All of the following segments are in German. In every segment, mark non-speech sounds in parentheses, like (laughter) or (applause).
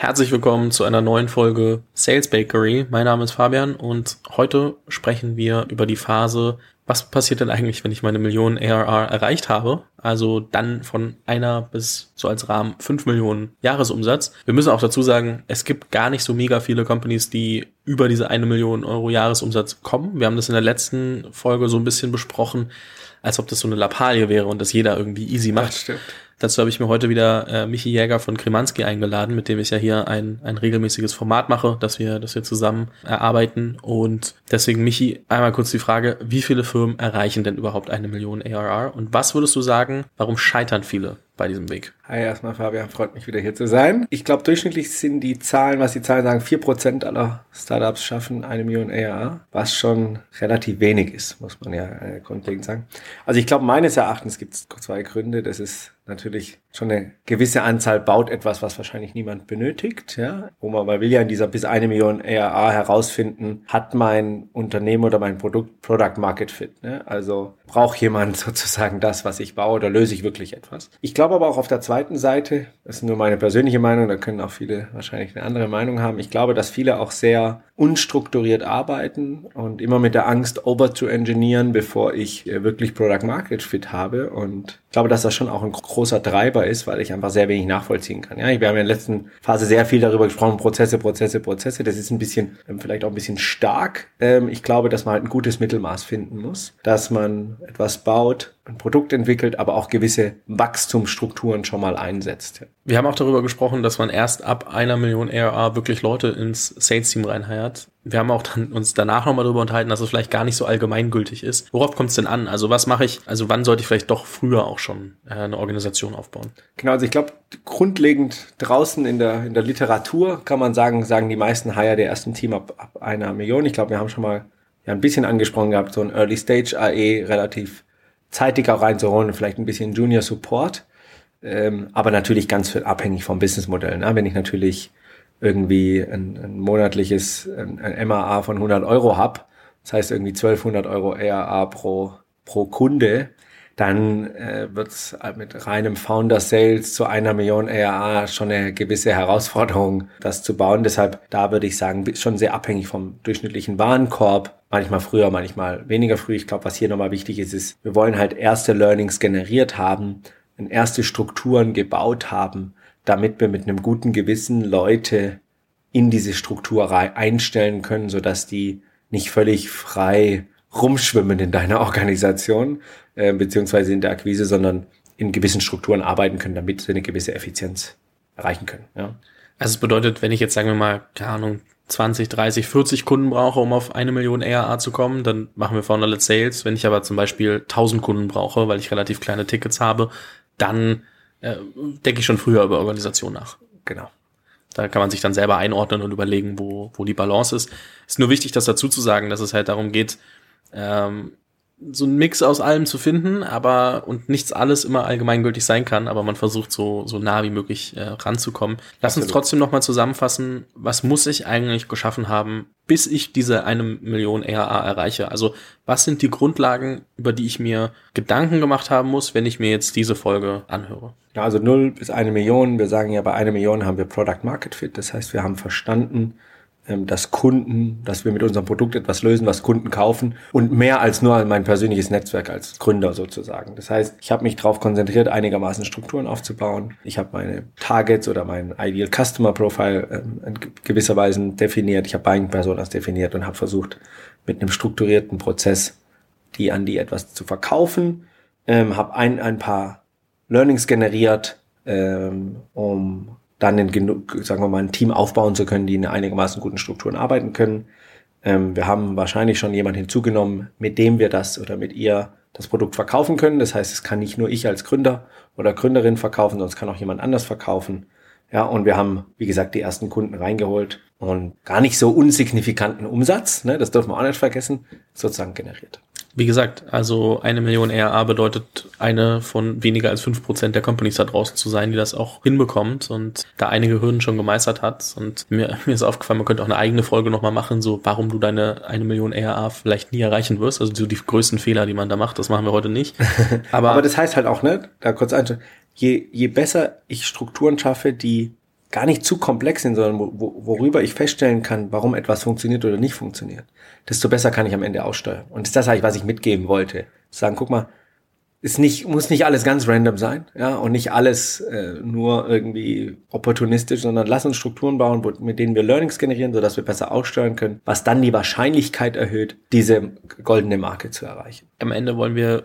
Herzlich willkommen zu einer neuen Folge Sales Bakery. Mein Name ist Fabian und heute sprechen wir über die Phase, was passiert denn eigentlich, wenn ich meine Millionen ARR erreicht habe? Also dann von einer bis so als Rahmen fünf Millionen Jahresumsatz. Wir müssen auch dazu sagen, es gibt gar nicht so mega viele Companies, die über diese eine Million Euro Jahresumsatz kommen. Wir haben das in der letzten Folge so ein bisschen besprochen, als ob das so eine Lappalie wäre und das jeder irgendwie easy macht. Stimmt. Dazu habe ich mir heute wieder äh, Michi Jäger von Kremanski eingeladen, mit dem ich ja hier ein, ein regelmäßiges Format mache, dass wir, dass wir zusammen erarbeiten. Und deswegen, Michi, einmal kurz die Frage, wie viele Firmen erreichen denn überhaupt eine Million ARR? Und was würdest du sagen, warum scheitern viele bei diesem Weg? Hi, erstmal Fabian, freut mich wieder hier zu sein. Ich glaube, durchschnittlich sind die Zahlen, was die Zahlen sagen, vier Prozent aller Startups schaffen eine Million ARR, was schon relativ wenig ist, muss man ja äh, grundlegend sagen. Also ich glaube, meines Erachtens gibt es zwei Gründe. Das ist natürlich schon eine gewisse Anzahl baut etwas, was wahrscheinlich niemand benötigt, ja. Wo man, man will ja in dieser bis eine Million ARA herausfinden, hat mein Unternehmen oder mein Produkt Product Market Fit, ne? Also braucht jemand (laughs) sozusagen das, was ich baue, oder löse ich wirklich etwas? Ich glaube aber auch auf der zweiten Seite, das ist nur meine persönliche Meinung, da können auch viele wahrscheinlich eine andere Meinung haben. Ich glaube, dass viele auch sehr unstrukturiert arbeiten und immer mit der Angst over to engineeren, bevor ich äh, wirklich Product Market Fit habe. Und ich glaube, dass das schon auch ein großer Treiber ist, weil ich einfach sehr wenig nachvollziehen kann. Ja, wir haben in der letzten Phase sehr viel darüber gesprochen, Prozesse, Prozesse, Prozesse. Das ist ein bisschen, ähm, vielleicht auch ein bisschen stark. Ähm, ich glaube, dass man halt ein gutes Mittelmaß finden muss, dass man etwas baut, ein Produkt entwickelt, aber auch gewisse Wachstumsstrukturen schon mal einsetzt. Wir haben auch darüber gesprochen, dass man erst ab einer Million ARR wirklich Leute ins Sales-Team reinheiert. Wir haben auch dann uns danach nochmal darüber unterhalten, dass es vielleicht gar nicht so allgemeingültig ist. Worauf kommt es denn an? Also was mache ich, also wann sollte ich vielleicht doch früher auch schon äh, eine Organisation aufbauen? Genau, also ich glaube, grundlegend draußen in der, in der Literatur kann man sagen, sagen die meisten Hire der ersten Team ab, ab einer Million. Ich glaube, wir haben schon mal ja, ein bisschen angesprochen gehabt, so ein Early Stage AE relativ zeitig auch reinzuholen, vielleicht ein bisschen Junior Support. Ähm, aber natürlich ganz viel abhängig vom Businessmodell. Ne? Wenn ich natürlich irgendwie ein, ein monatliches ein, ein MAA von 100 Euro hab, das heißt irgendwie 1200 Euro ERA pro, pro Kunde, dann äh, wird es mit reinem Founder Sales zu einer Million ERA schon eine gewisse Herausforderung, das zu bauen. Deshalb, da würde ich sagen, schon sehr abhängig vom durchschnittlichen Warenkorb. Manchmal früher, manchmal weniger früh. Ich glaube, was hier nochmal wichtig ist, ist, wir wollen halt erste Learnings generiert haben, erste Strukturen gebaut haben, damit wir mit einem guten Gewissen Leute in diese Struktur einstellen können, sodass die nicht völlig frei rumschwimmen in deiner (laughs) Organisation, äh, beziehungsweise in der Akquise, sondern in gewissen Strukturen arbeiten können, damit sie eine gewisse Effizienz erreichen können. Ja. Also es bedeutet, wenn ich jetzt sagen wir mal, keine Ahnung, 20, 30, 40 Kunden brauche, um auf eine Million ERA zu kommen, dann machen wir Founderless Sales. Wenn ich aber zum Beispiel 1000 Kunden brauche, weil ich relativ kleine Tickets habe, dann äh, denke ich schon früher über Organisation nach. Genau. Da kann man sich dann selber einordnen und überlegen, wo, wo die Balance ist. Ist nur wichtig, das dazu zu sagen, dass es halt darum geht, ähm, so ein Mix aus allem zu finden, aber und nichts alles immer allgemeingültig sein kann, aber man versucht so so nah wie möglich äh, ranzukommen. Lass Absolut. uns trotzdem noch mal zusammenfassen, was muss ich eigentlich geschaffen haben, bis ich diese eine Million ERA erreiche? Also, was sind die Grundlagen, über die ich mir Gedanken gemacht haben muss, wenn ich mir jetzt diese Folge anhöre? Ja, also null bis eine Million. Wir sagen ja, bei einer Million haben wir Product Market Fit. Das heißt, wir haben verstanden, dass Kunden, dass wir mit unserem Produkt etwas lösen, was Kunden kaufen und mehr als nur mein persönliches Netzwerk als Gründer sozusagen. Das heißt, ich habe mich darauf konzentriert, einigermaßen Strukturen aufzubauen. Ich habe meine Targets oder mein Ideal Customer Profile ähm, in gewisser Weise definiert. Ich habe Buying Personas definiert und habe versucht, mit einem strukturierten Prozess die an die etwas zu verkaufen. Ähm, habe ein, ein paar Learnings generiert, ähm, um dann in genug, sagen wir mal, ein Team aufbauen zu können, die in einigermaßen guten Strukturen arbeiten können. Ähm, wir haben wahrscheinlich schon jemanden hinzugenommen, mit dem wir das oder mit ihr das Produkt verkaufen können. Das heißt, es kann nicht nur ich als Gründer oder Gründerin verkaufen, es kann auch jemand anders verkaufen. Ja, und wir haben, wie gesagt, die ersten Kunden reingeholt und gar nicht so unsignifikanten Umsatz, ne, das dürfen wir auch nicht vergessen, sozusagen generiert. Wie gesagt, also eine Million ERA bedeutet eine von weniger als fünf Prozent der Companies da draußen zu sein, die das auch hinbekommt und da einige Hürden schon gemeistert hat. Und mir, (laughs) mir ist aufgefallen, man könnte auch eine eigene Folge nochmal machen, so warum du deine eine Million ERA vielleicht nie erreichen wirst. Also so die größten Fehler, die man da macht, das machen wir heute nicht. (laughs) Aber, Aber das heißt halt auch, ne, da kurz ein, je, je besser ich Strukturen schaffe, die gar nicht zu komplex sind, sondern wo, worüber ich feststellen kann, warum etwas funktioniert oder nicht funktioniert, desto besser kann ich am Ende aussteuern. Und das ist das eigentlich, was ich mitgeben wollte. Sagen, guck mal, ist nicht, muss nicht alles ganz random sein, ja, und nicht alles äh, nur irgendwie opportunistisch, sondern lass uns Strukturen bauen, wo, mit denen wir Learnings generieren, sodass wir besser aussteuern können, was dann die Wahrscheinlichkeit erhöht, diese goldene Marke zu erreichen. Am Ende wollen wir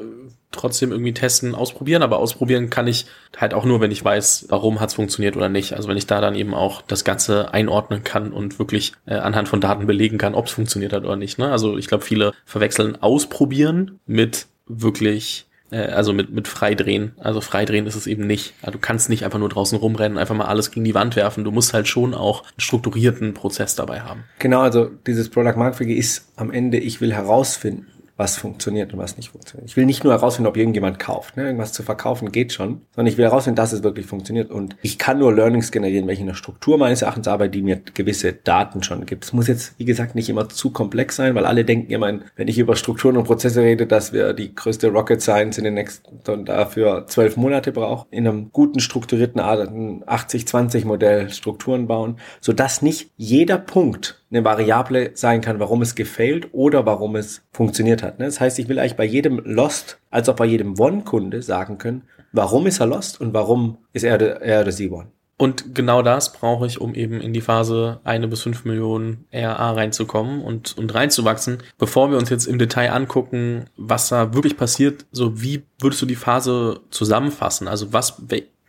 trotzdem irgendwie testen, ausprobieren, aber ausprobieren kann ich halt auch nur, wenn ich weiß, warum hat's funktioniert oder nicht. Also wenn ich da dann eben auch das Ganze einordnen kann und wirklich äh, anhand von Daten belegen kann, ob's funktioniert hat oder nicht. Ne? Also ich glaube, viele verwechseln ausprobieren mit wirklich äh, also mit, mit Freidrehen. Also Freidrehen ist es eben nicht. Also du kannst nicht einfach nur draußen rumrennen, einfach mal alles gegen die Wand werfen. Du musst halt schon auch einen strukturierten Prozess dabei haben. Genau, also dieses Product Marketing ist am Ende, ich will herausfinden, was funktioniert und was nicht funktioniert. Ich will nicht nur herausfinden, ob irgendjemand kauft. Ne? Irgendwas zu verkaufen geht schon, sondern ich will herausfinden, dass es wirklich funktioniert. Und ich kann nur Learnings generieren, welche in der Struktur meines Erachtens arbeite, die mir gewisse Daten schon gibt. Es muss jetzt, wie gesagt, nicht immer zu komplex sein, weil alle denken immer, wenn ich über Strukturen und Prozesse rede, dass wir die größte Rocket Science in den nächsten dafür zwölf Monate brauchen, in einem guten strukturierten 80-20 Modell Strukturen bauen, sodass nicht jeder Punkt eine Variable sein kann, warum es gefailt oder warum es funktioniert hat. Ne? Das heißt, ich will eigentlich bei jedem Lost als auch bei jedem One-Kunde sagen können, warum ist er Lost und warum ist er, er oder sie One. Und genau das brauche ich, um eben in die Phase eine bis fünf Millionen RA reinzukommen und, und reinzuwachsen. Bevor wir uns jetzt im Detail angucken, was da wirklich passiert, so wie würdest du die Phase zusammenfassen? Also was,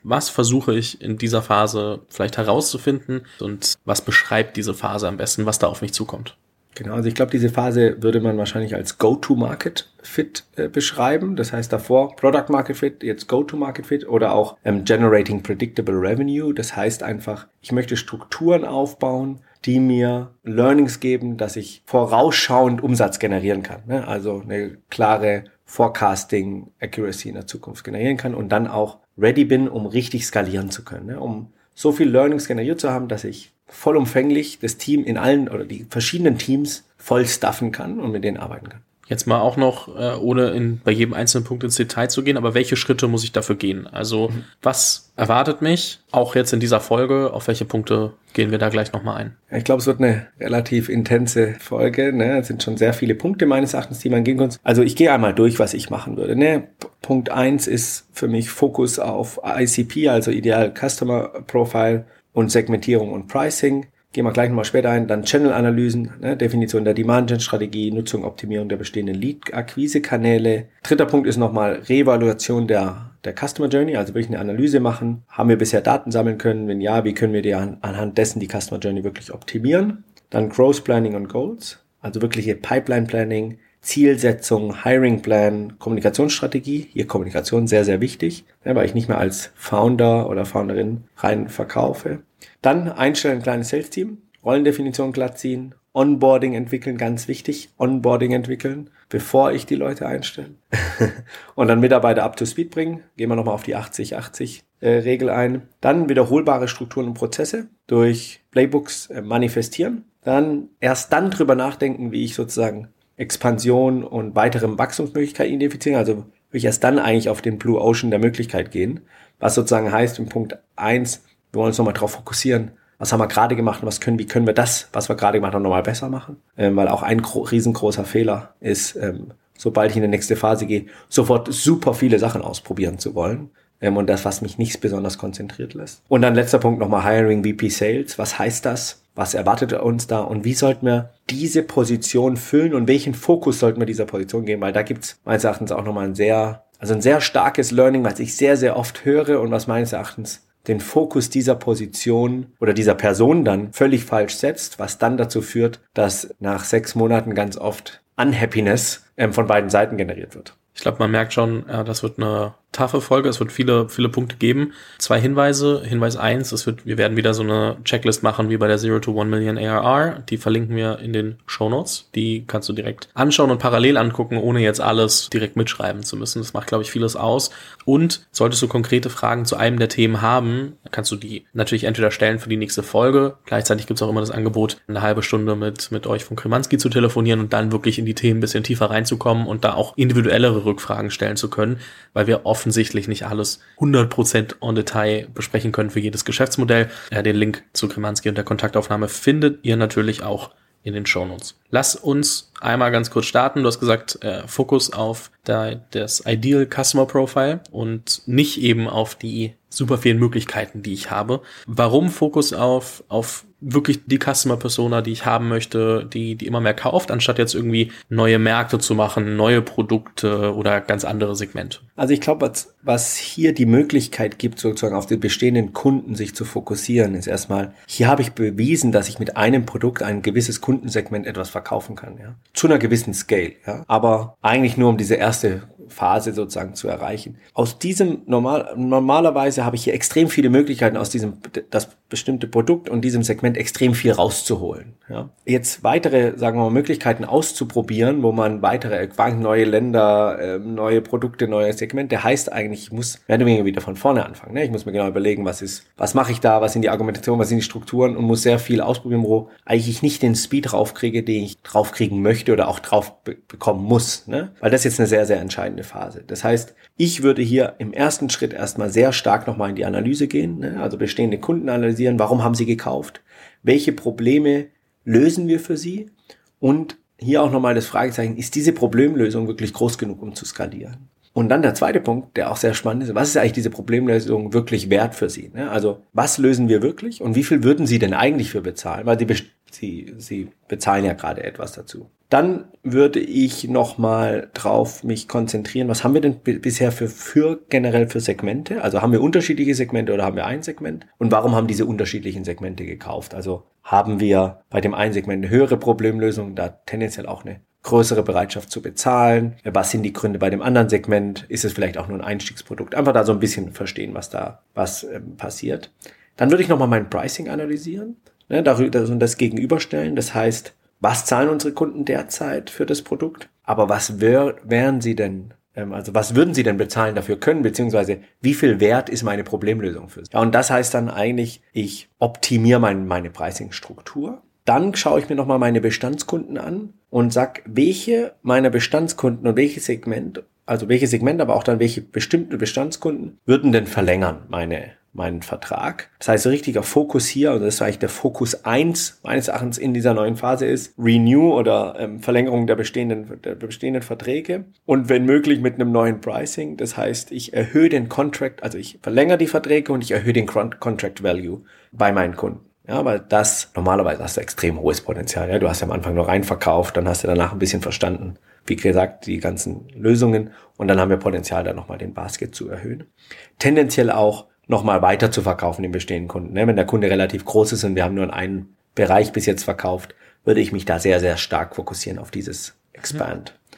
was versuche ich in dieser Phase vielleicht herauszufinden und was beschreibt diese Phase am besten, was da auf mich zukommt? Genau, also ich glaube, diese Phase würde man wahrscheinlich als Go-to-Market-Fit äh, beschreiben. Das heißt davor Product-Market-Fit, jetzt Go-to-Market-Fit oder auch ähm, Generating Predictable Revenue. Das heißt einfach, ich möchte Strukturen aufbauen, die mir Learnings geben, dass ich vorausschauend Umsatz generieren kann. Ne? Also eine klare Forecasting Accuracy in der Zukunft generieren kann und dann auch ready bin, um richtig skalieren zu können, ne? um so viel Learnings generiert zu haben, dass ich vollumfänglich das Team in allen oder die verschiedenen Teams voll staffen kann und mit denen arbeiten kann. Jetzt mal auch noch, äh, ohne in, bei jedem einzelnen Punkt ins Detail zu gehen, aber welche Schritte muss ich dafür gehen? Also mhm. was erwartet mich, auch jetzt in dieser Folge, auf welche Punkte gehen wir da gleich nochmal ein? Ja, ich glaube, es wird eine relativ intense Folge. Ne? Es sind schon sehr viele Punkte meines Erachtens, die man gehen kann. Also ich gehe einmal durch, was ich machen würde. Ne? Punkt eins ist für mich Fokus auf ICP, also Ideal Customer Profile und Segmentierung und Pricing gehen wir gleich nochmal später ein, dann Channel-Analysen, ne, Definition der Demand-Gen-Strategie, Nutzung, Optimierung der bestehenden Lead-Akquise-Kanäle. Dritter Punkt ist nochmal Reevaluation der, der Customer Journey, also wirklich eine Analyse machen. Haben wir bisher Daten sammeln können? Wenn ja, wie können wir die an, anhand dessen die Customer Journey wirklich optimieren? Dann Growth Planning und Goals, also wirkliche Pipeline Planning, Zielsetzung, Hiring Plan, Kommunikationsstrategie. Hier Kommunikation sehr, sehr wichtig, ja, weil ich nicht mehr als Founder oder Founderin rein verkaufe. Dann einstellen, kleines Sales-Team, Rollendefinition glatt ziehen, Onboarding entwickeln, ganz wichtig, Onboarding entwickeln, bevor ich die Leute einstelle. (laughs) und dann Mitarbeiter up to speed bringen. Gehen wir nochmal auf die 80-80 äh, ein. Dann wiederholbare Strukturen und Prozesse durch Playbooks äh, manifestieren. Dann erst dann drüber nachdenken, wie ich sozusagen Expansion und weitere Wachstumsmöglichkeiten identifiziere. Also würde ich erst dann eigentlich auf den Blue Ocean der Möglichkeit gehen. Was sozusagen heißt, im Punkt eins wir wollen uns nochmal darauf fokussieren, was haben wir gerade gemacht und was können, wie können wir das, was wir gerade gemacht haben, nochmal besser machen. Ähm, weil auch ein riesengroßer Fehler ist, ähm, sobald ich in die nächste Phase gehe, sofort super viele Sachen ausprobieren zu wollen. Ähm, und das, was mich nicht besonders konzentriert lässt. Und dann letzter Punkt nochmal Hiring VP Sales. Was heißt das? Was erwartet uns da? Und wie sollten wir diese Position füllen und welchen Fokus sollten wir dieser Position geben? Weil da gibt's meines Erachtens auch nochmal ein sehr, also ein sehr starkes Learning, was ich sehr, sehr oft höre und was meines Erachtens den Fokus dieser Position oder dieser Person dann völlig falsch setzt, was dann dazu führt, dass nach sechs Monaten ganz oft Unhappiness ähm, von beiden Seiten generiert wird. Ich glaube, man merkt schon, ja, das wird eine taffe Folge. Es wird viele, viele Punkte geben. Zwei Hinweise. Hinweis eins, es wird, wir werden wieder so eine Checklist machen wie bei der Zero to One Million ARR. Die verlinken wir in den Show Notes. Die kannst du direkt anschauen und parallel angucken, ohne jetzt alles direkt mitschreiben zu müssen. Das macht, glaube ich, vieles aus. Und solltest du konkrete Fragen zu einem der Themen haben, kannst du die natürlich entweder stellen für die nächste Folge. Gleichzeitig gibt es auch immer das Angebot, eine halbe Stunde mit, mit euch von Kremanski zu telefonieren und dann wirklich in die Themen ein bisschen tiefer reinzukommen und da auch individuellere Rückfragen stellen zu können, weil wir oft offensichtlich nicht alles 100% on Detail besprechen können für jedes Geschäftsmodell. Den Link zu Kremanski und der Kontaktaufnahme findet ihr natürlich auch in den Shownotes. Lass uns einmal ganz kurz starten. Du hast gesagt, äh, Fokus auf da, das Ideal Customer Profile und nicht eben auf die super vielen Möglichkeiten, die ich habe. Warum Fokus auf, auf wirklich die Customer Persona, die ich haben möchte, die, die immer mehr kauft, anstatt jetzt irgendwie neue Märkte zu machen, neue Produkte oder ganz andere Segmente. Also ich glaube, was, was hier die Möglichkeit gibt, sozusagen auf die bestehenden Kunden sich zu fokussieren, ist erstmal, hier habe ich bewiesen, dass ich mit einem Produkt ein gewisses Kundensegment etwas verkaufen kann, ja. Zu einer gewissen Scale, ja. Aber eigentlich nur um diese erste Phase sozusagen zu erreichen. Aus diesem normal, normalerweise habe ich hier extrem viele Möglichkeiten aus diesem, das bestimmte Produkt und diesem Segment extrem viel rauszuholen. Ja. Jetzt weitere, sagen wir mal, Möglichkeiten auszuprobieren, wo man weitere, neue Länder, ähm, neue Produkte, neue Segmente, heißt eigentlich, ich muss mehr oder weniger wieder von vorne anfangen. Ne? Ich muss mir genau überlegen, was ist, was mache ich da, was sind die Argumentationen, was sind die Strukturen und muss sehr viel ausprobieren, wo eigentlich nicht den Speed draufkriege, den ich draufkriegen möchte oder auch drauf be bekommen muss. Ne? Weil das ist jetzt eine sehr, sehr entscheidende Phase. Das heißt, ich würde hier im ersten Schritt erstmal sehr stark nochmal in die Analyse gehen, ne? also bestehende Kunden analysieren, warum haben sie gekauft, welche Probleme lösen wir für sie und hier auch nochmal das Fragezeichen, ist diese Problemlösung wirklich groß genug, um zu skalieren? Und dann der zweite Punkt, der auch sehr spannend ist, was ist eigentlich diese Problemlösung wirklich wert für Sie? Ne? Also was lösen wir wirklich und wie viel würden Sie denn eigentlich für bezahlen? Weil Sie, Sie, Sie bezahlen ja gerade etwas dazu. Dann würde ich nochmal drauf mich konzentrieren, was haben wir denn bisher für, für generell für Segmente? Also haben wir unterschiedliche Segmente oder haben wir ein Segment? Und warum haben diese unterschiedlichen Segmente gekauft? Also haben wir bei dem einen Segment eine höhere Problemlösung, da tendenziell auch eine größere Bereitschaft zu bezahlen? Was sind die Gründe bei dem anderen Segment? Ist es vielleicht auch nur ein Einstiegsprodukt? Einfach da so ein bisschen verstehen, was da was ähm, passiert. Dann würde ich nochmal mein Pricing analysieren ne, darüber, und das gegenüberstellen. Das heißt, was zahlen unsere Kunden derzeit für das Produkt? Aber was wär, wären sie denn ähm, also was würden Sie denn bezahlen dafür können, beziehungsweise wie viel wert ist meine Problemlösung für Sie? Ja, und das heißt dann eigentlich, ich optimiere mein, meine Pricing-Struktur dann schaue ich mir nochmal meine Bestandskunden an und sag, welche meiner Bestandskunden und welche Segment, also welche Segment, aber auch dann welche bestimmten Bestandskunden würden denn verlängern meine meinen Vertrag. Das heißt, richtiger Fokus hier, also das ist eigentlich der Fokus eins meines Erachtens in dieser neuen Phase ist, Renew oder ähm, Verlängerung der bestehenden, der bestehenden Verträge und wenn möglich mit einem neuen Pricing. Das heißt, ich erhöhe den Contract, also ich verlängere die Verträge und ich erhöhe den Contract Value bei meinen Kunden. Ja, weil das, normalerweise hast du extrem hohes Potenzial. Ja, du hast ja am Anfang nur reinverkauft, dann hast du danach ein bisschen verstanden, wie gesagt, die ganzen Lösungen und dann haben wir Potenzial, da nochmal den Basket zu erhöhen. Tendenziell auch nochmal weiter zu verkaufen den bestehenden Kunden. Ne? Wenn der Kunde relativ groß ist und wir haben nur in einem Bereich bis jetzt verkauft, würde ich mich da sehr, sehr stark fokussieren auf dieses Expand. Mhm.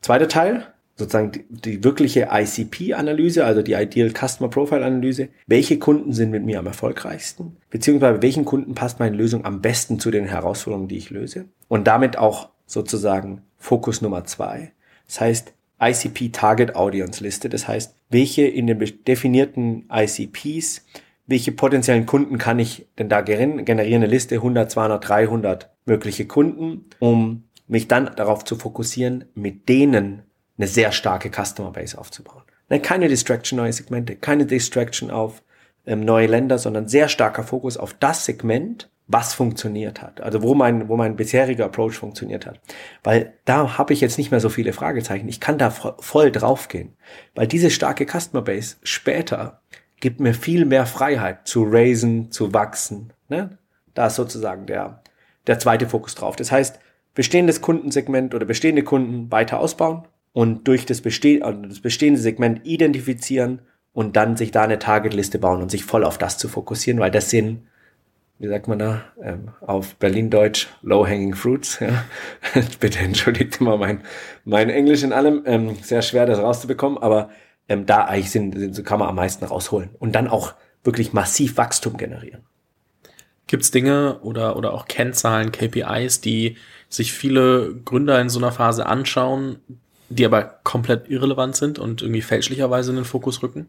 Zweiter Teil, sozusagen die, die wirkliche ICP-Analyse, also die Ideal Customer Profile-Analyse. Welche Kunden sind mit mir am erfolgreichsten? Beziehungsweise welchen Kunden passt meine Lösung am besten zu den Herausforderungen, die ich löse? Und damit auch sozusagen Fokus Nummer zwei. Das heißt, ICP Target Audience Liste. Das heißt, welche in den definierten ICPs, welche potenziellen Kunden kann ich denn da generieren? Eine Liste 100, 200, 300 mögliche Kunden, um mich dann darauf zu fokussieren, mit denen eine sehr starke Customer Base aufzubauen. Ne, keine Distraction neue Segmente, keine Distraction auf ähm, neue Länder, sondern sehr starker Fokus auf das Segment, was funktioniert hat. Also wo mein, wo mein bisheriger Approach funktioniert hat. Weil da habe ich jetzt nicht mehr so viele Fragezeichen. Ich kann da voll draufgehen. Weil diese starke Customer Base später gibt mir viel mehr Freiheit zu raisen, zu wachsen. Ne? Da ist sozusagen der, der zweite Fokus drauf. Das heißt, bestehendes Kundensegment oder bestehende Kunden weiter ausbauen, und durch das, beste also das bestehende Segment identifizieren und dann sich da eine Targetliste bauen und sich voll auf das zu fokussieren, weil das sind, wie sagt man da, ähm, auf Berlin-Deutsch, low-hanging fruits. Ja. (laughs) Bitte entschuldigt mal mein, mein Englisch in allem, ähm, sehr schwer das rauszubekommen, aber ähm, da eigentlich sind, sind, kann man am meisten rausholen und dann auch wirklich massiv Wachstum generieren. Gibt es Dinge oder, oder auch Kennzahlen, KPIs, die sich viele Gründer in so einer Phase anschauen, die aber komplett irrelevant sind und irgendwie fälschlicherweise in den Fokus rücken?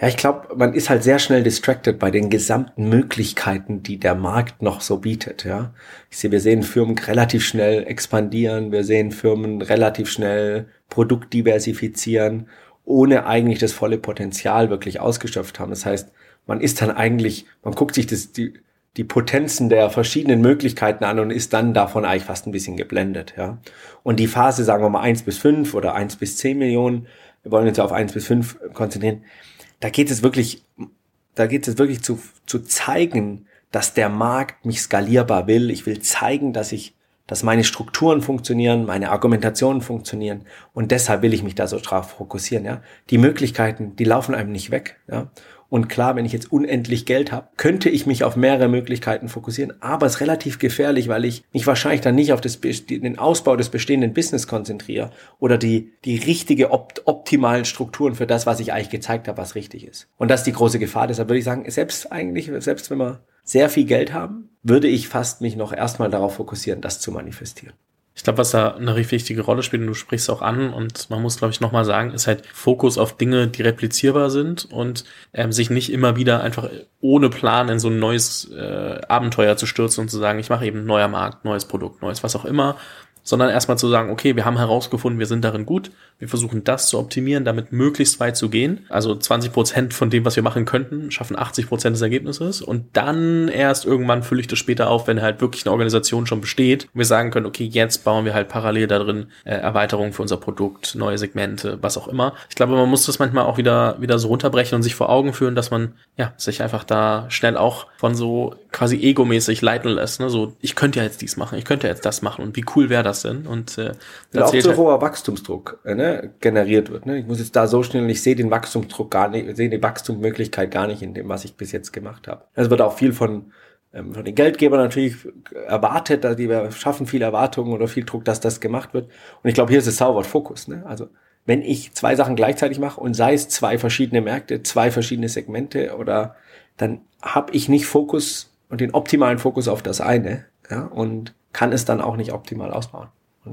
Ja, ich glaube, man ist halt sehr schnell distracted bei den gesamten Möglichkeiten, die der Markt noch so bietet. Ja, ich sehe, wir sehen Firmen relativ schnell expandieren, wir sehen Firmen relativ schnell Produkt diversifizieren ohne eigentlich das volle Potenzial wirklich ausgeschöpft haben. Das heißt, man ist dann eigentlich, man guckt sich das, die, die Potenzen der verschiedenen Möglichkeiten an und ist dann davon eigentlich fast ein bisschen geblendet, ja. Und die Phase, sagen wir mal, eins bis fünf oder eins bis zehn Millionen, wir wollen uns ja auf eins bis fünf konzentrieren, da geht es wirklich, da geht es wirklich zu, zu zeigen, dass der Markt mich skalierbar will. Ich will zeigen, dass ich, dass meine Strukturen funktionieren, meine Argumentationen funktionieren und deshalb will ich mich da so drauf fokussieren, ja. Die Möglichkeiten, die laufen einem nicht weg, ja. Und klar, wenn ich jetzt unendlich Geld habe, könnte ich mich auf mehrere Möglichkeiten fokussieren, aber es ist relativ gefährlich, weil ich mich wahrscheinlich dann nicht auf das, den Ausbau des bestehenden Business konzentriere oder die, die richtige opt optimalen Strukturen für das, was ich eigentlich gezeigt habe, was richtig ist. Und das ist die große Gefahr. Deshalb würde ich sagen, selbst eigentlich, selbst wenn wir sehr viel Geld haben, würde ich fast mich noch erstmal darauf fokussieren, das zu manifestieren. Ich glaube, was da eine richtig wichtige Rolle spielt, und du sprichst auch an, und man muss, glaube ich, nochmal sagen, ist halt Fokus auf Dinge, die replizierbar sind und ähm, sich nicht immer wieder einfach ohne Plan in so ein neues äh, Abenteuer zu stürzen und zu sagen, ich mache eben neuer Markt, neues Produkt, neues was auch immer, sondern erstmal zu sagen, okay, wir haben herausgefunden, wir sind darin gut, wir versuchen das zu optimieren, damit möglichst weit zu gehen. Also 20 Prozent von dem, was wir machen könnten, schaffen 80 Prozent des Ergebnisses und dann erst irgendwann fülle ich das später auf, wenn halt wirklich eine Organisation schon besteht und wir sagen können, okay, jetzt bauen wir halt parallel da drin äh, Erweiterungen für unser Produkt, neue Segmente, was auch immer. Ich glaube, man muss das manchmal auch wieder, wieder so runterbrechen und sich vor Augen führen, dass man, ja, sich einfach da schnell auch von so quasi egomäßig leiten lässt, ne? so, ich könnte ja jetzt dies machen, ich könnte jetzt das machen und wie cool wäre das denn? Und äh, Weil auch zu halt hoher Wachstumsdruck äh, ne, generiert wird. Ne? Ich muss jetzt da so schnell, ich sehe den Wachstumsdruck gar nicht, sehe die Wachstumsmöglichkeit gar nicht in dem, was ich bis jetzt gemacht habe. Es wird auch viel von ähm, von den Geldgebern natürlich erwartet, dass die wir schaffen viel Erwartungen oder viel Druck, dass das gemacht wird. Und ich glaube, hier ist es Sauber Fokus. Ne? Also wenn ich zwei Sachen gleichzeitig mache und sei es zwei verschiedene Märkte, zwei verschiedene Segmente oder dann habe ich nicht Fokus und den optimalen Fokus auf das eine. Ja, und kann es dann auch nicht optimal ausbauen.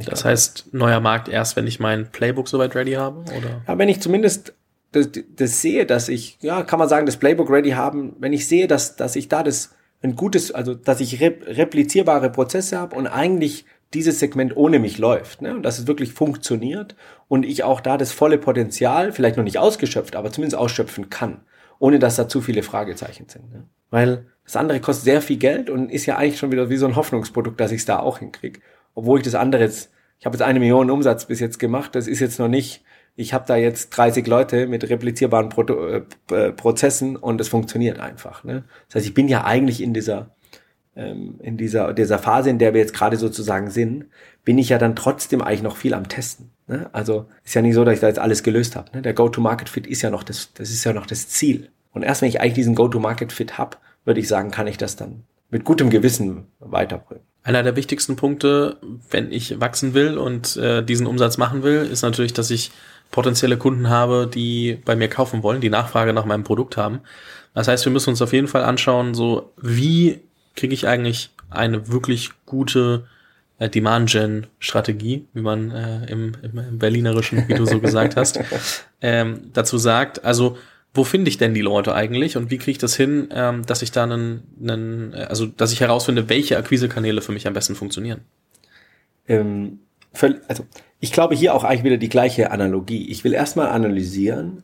Das heißt, neuer Markt erst, wenn ich mein Playbook soweit ready habe? Oder? Ja, wenn ich zumindest das, das sehe, dass ich, ja, kann man sagen, das Playbook ready haben, wenn ich sehe, dass, dass ich da das ein gutes, also dass ich replizierbare Prozesse habe und eigentlich dieses Segment ohne mich läuft, ne? und dass es wirklich funktioniert und ich auch da das volle Potenzial, vielleicht noch nicht ausgeschöpft, aber zumindest ausschöpfen kann, ohne dass da zu viele Fragezeichen sind. Ne? Weil das andere kostet sehr viel Geld und ist ja eigentlich schon wieder wie so ein Hoffnungsprodukt, dass ich es da auch hinkriege. Obwohl ich das andere jetzt, ich habe jetzt eine Million Umsatz bis jetzt gemacht, das ist jetzt noch nicht, ich habe da jetzt 30 Leute mit replizierbaren Pro äh, äh, Prozessen und es funktioniert einfach. Ne? Das heißt, ich bin ja eigentlich in dieser ähm, in dieser dieser Phase, in der wir jetzt gerade sozusagen sind, bin ich ja dann trotzdem eigentlich noch viel am Testen. Ne? Also ist ja nicht so, dass ich da jetzt alles gelöst habe. Ne? Der Go-to-Market-Fit ist ja noch das, das ist ja noch das Ziel. Und erst wenn ich eigentlich diesen Go-to-Market-Fit hab, würde ich sagen, kann ich das dann mit gutem Gewissen weiterbringen. Einer der wichtigsten Punkte, wenn ich wachsen will und äh, diesen Umsatz machen will, ist natürlich, dass ich potenzielle Kunden habe, die bei mir kaufen wollen, die Nachfrage nach meinem Produkt haben. Das heißt, wir müssen uns auf jeden Fall anschauen, so wie kriege ich eigentlich eine wirklich gute äh, Demand-Gen-Strategie, wie man äh, im, im, im Berlinerischen, wie du so gesagt hast, (laughs) ähm, dazu sagt. Also wo finde ich denn die Leute eigentlich und wie kriege ich das hin, ähm, dass ich da einen, einen, also dass ich herausfinde, welche Akquisekanäle für mich am besten funktionieren? Ähm, also ich glaube hier auch eigentlich wieder die gleiche Analogie. Ich will erstmal analysieren,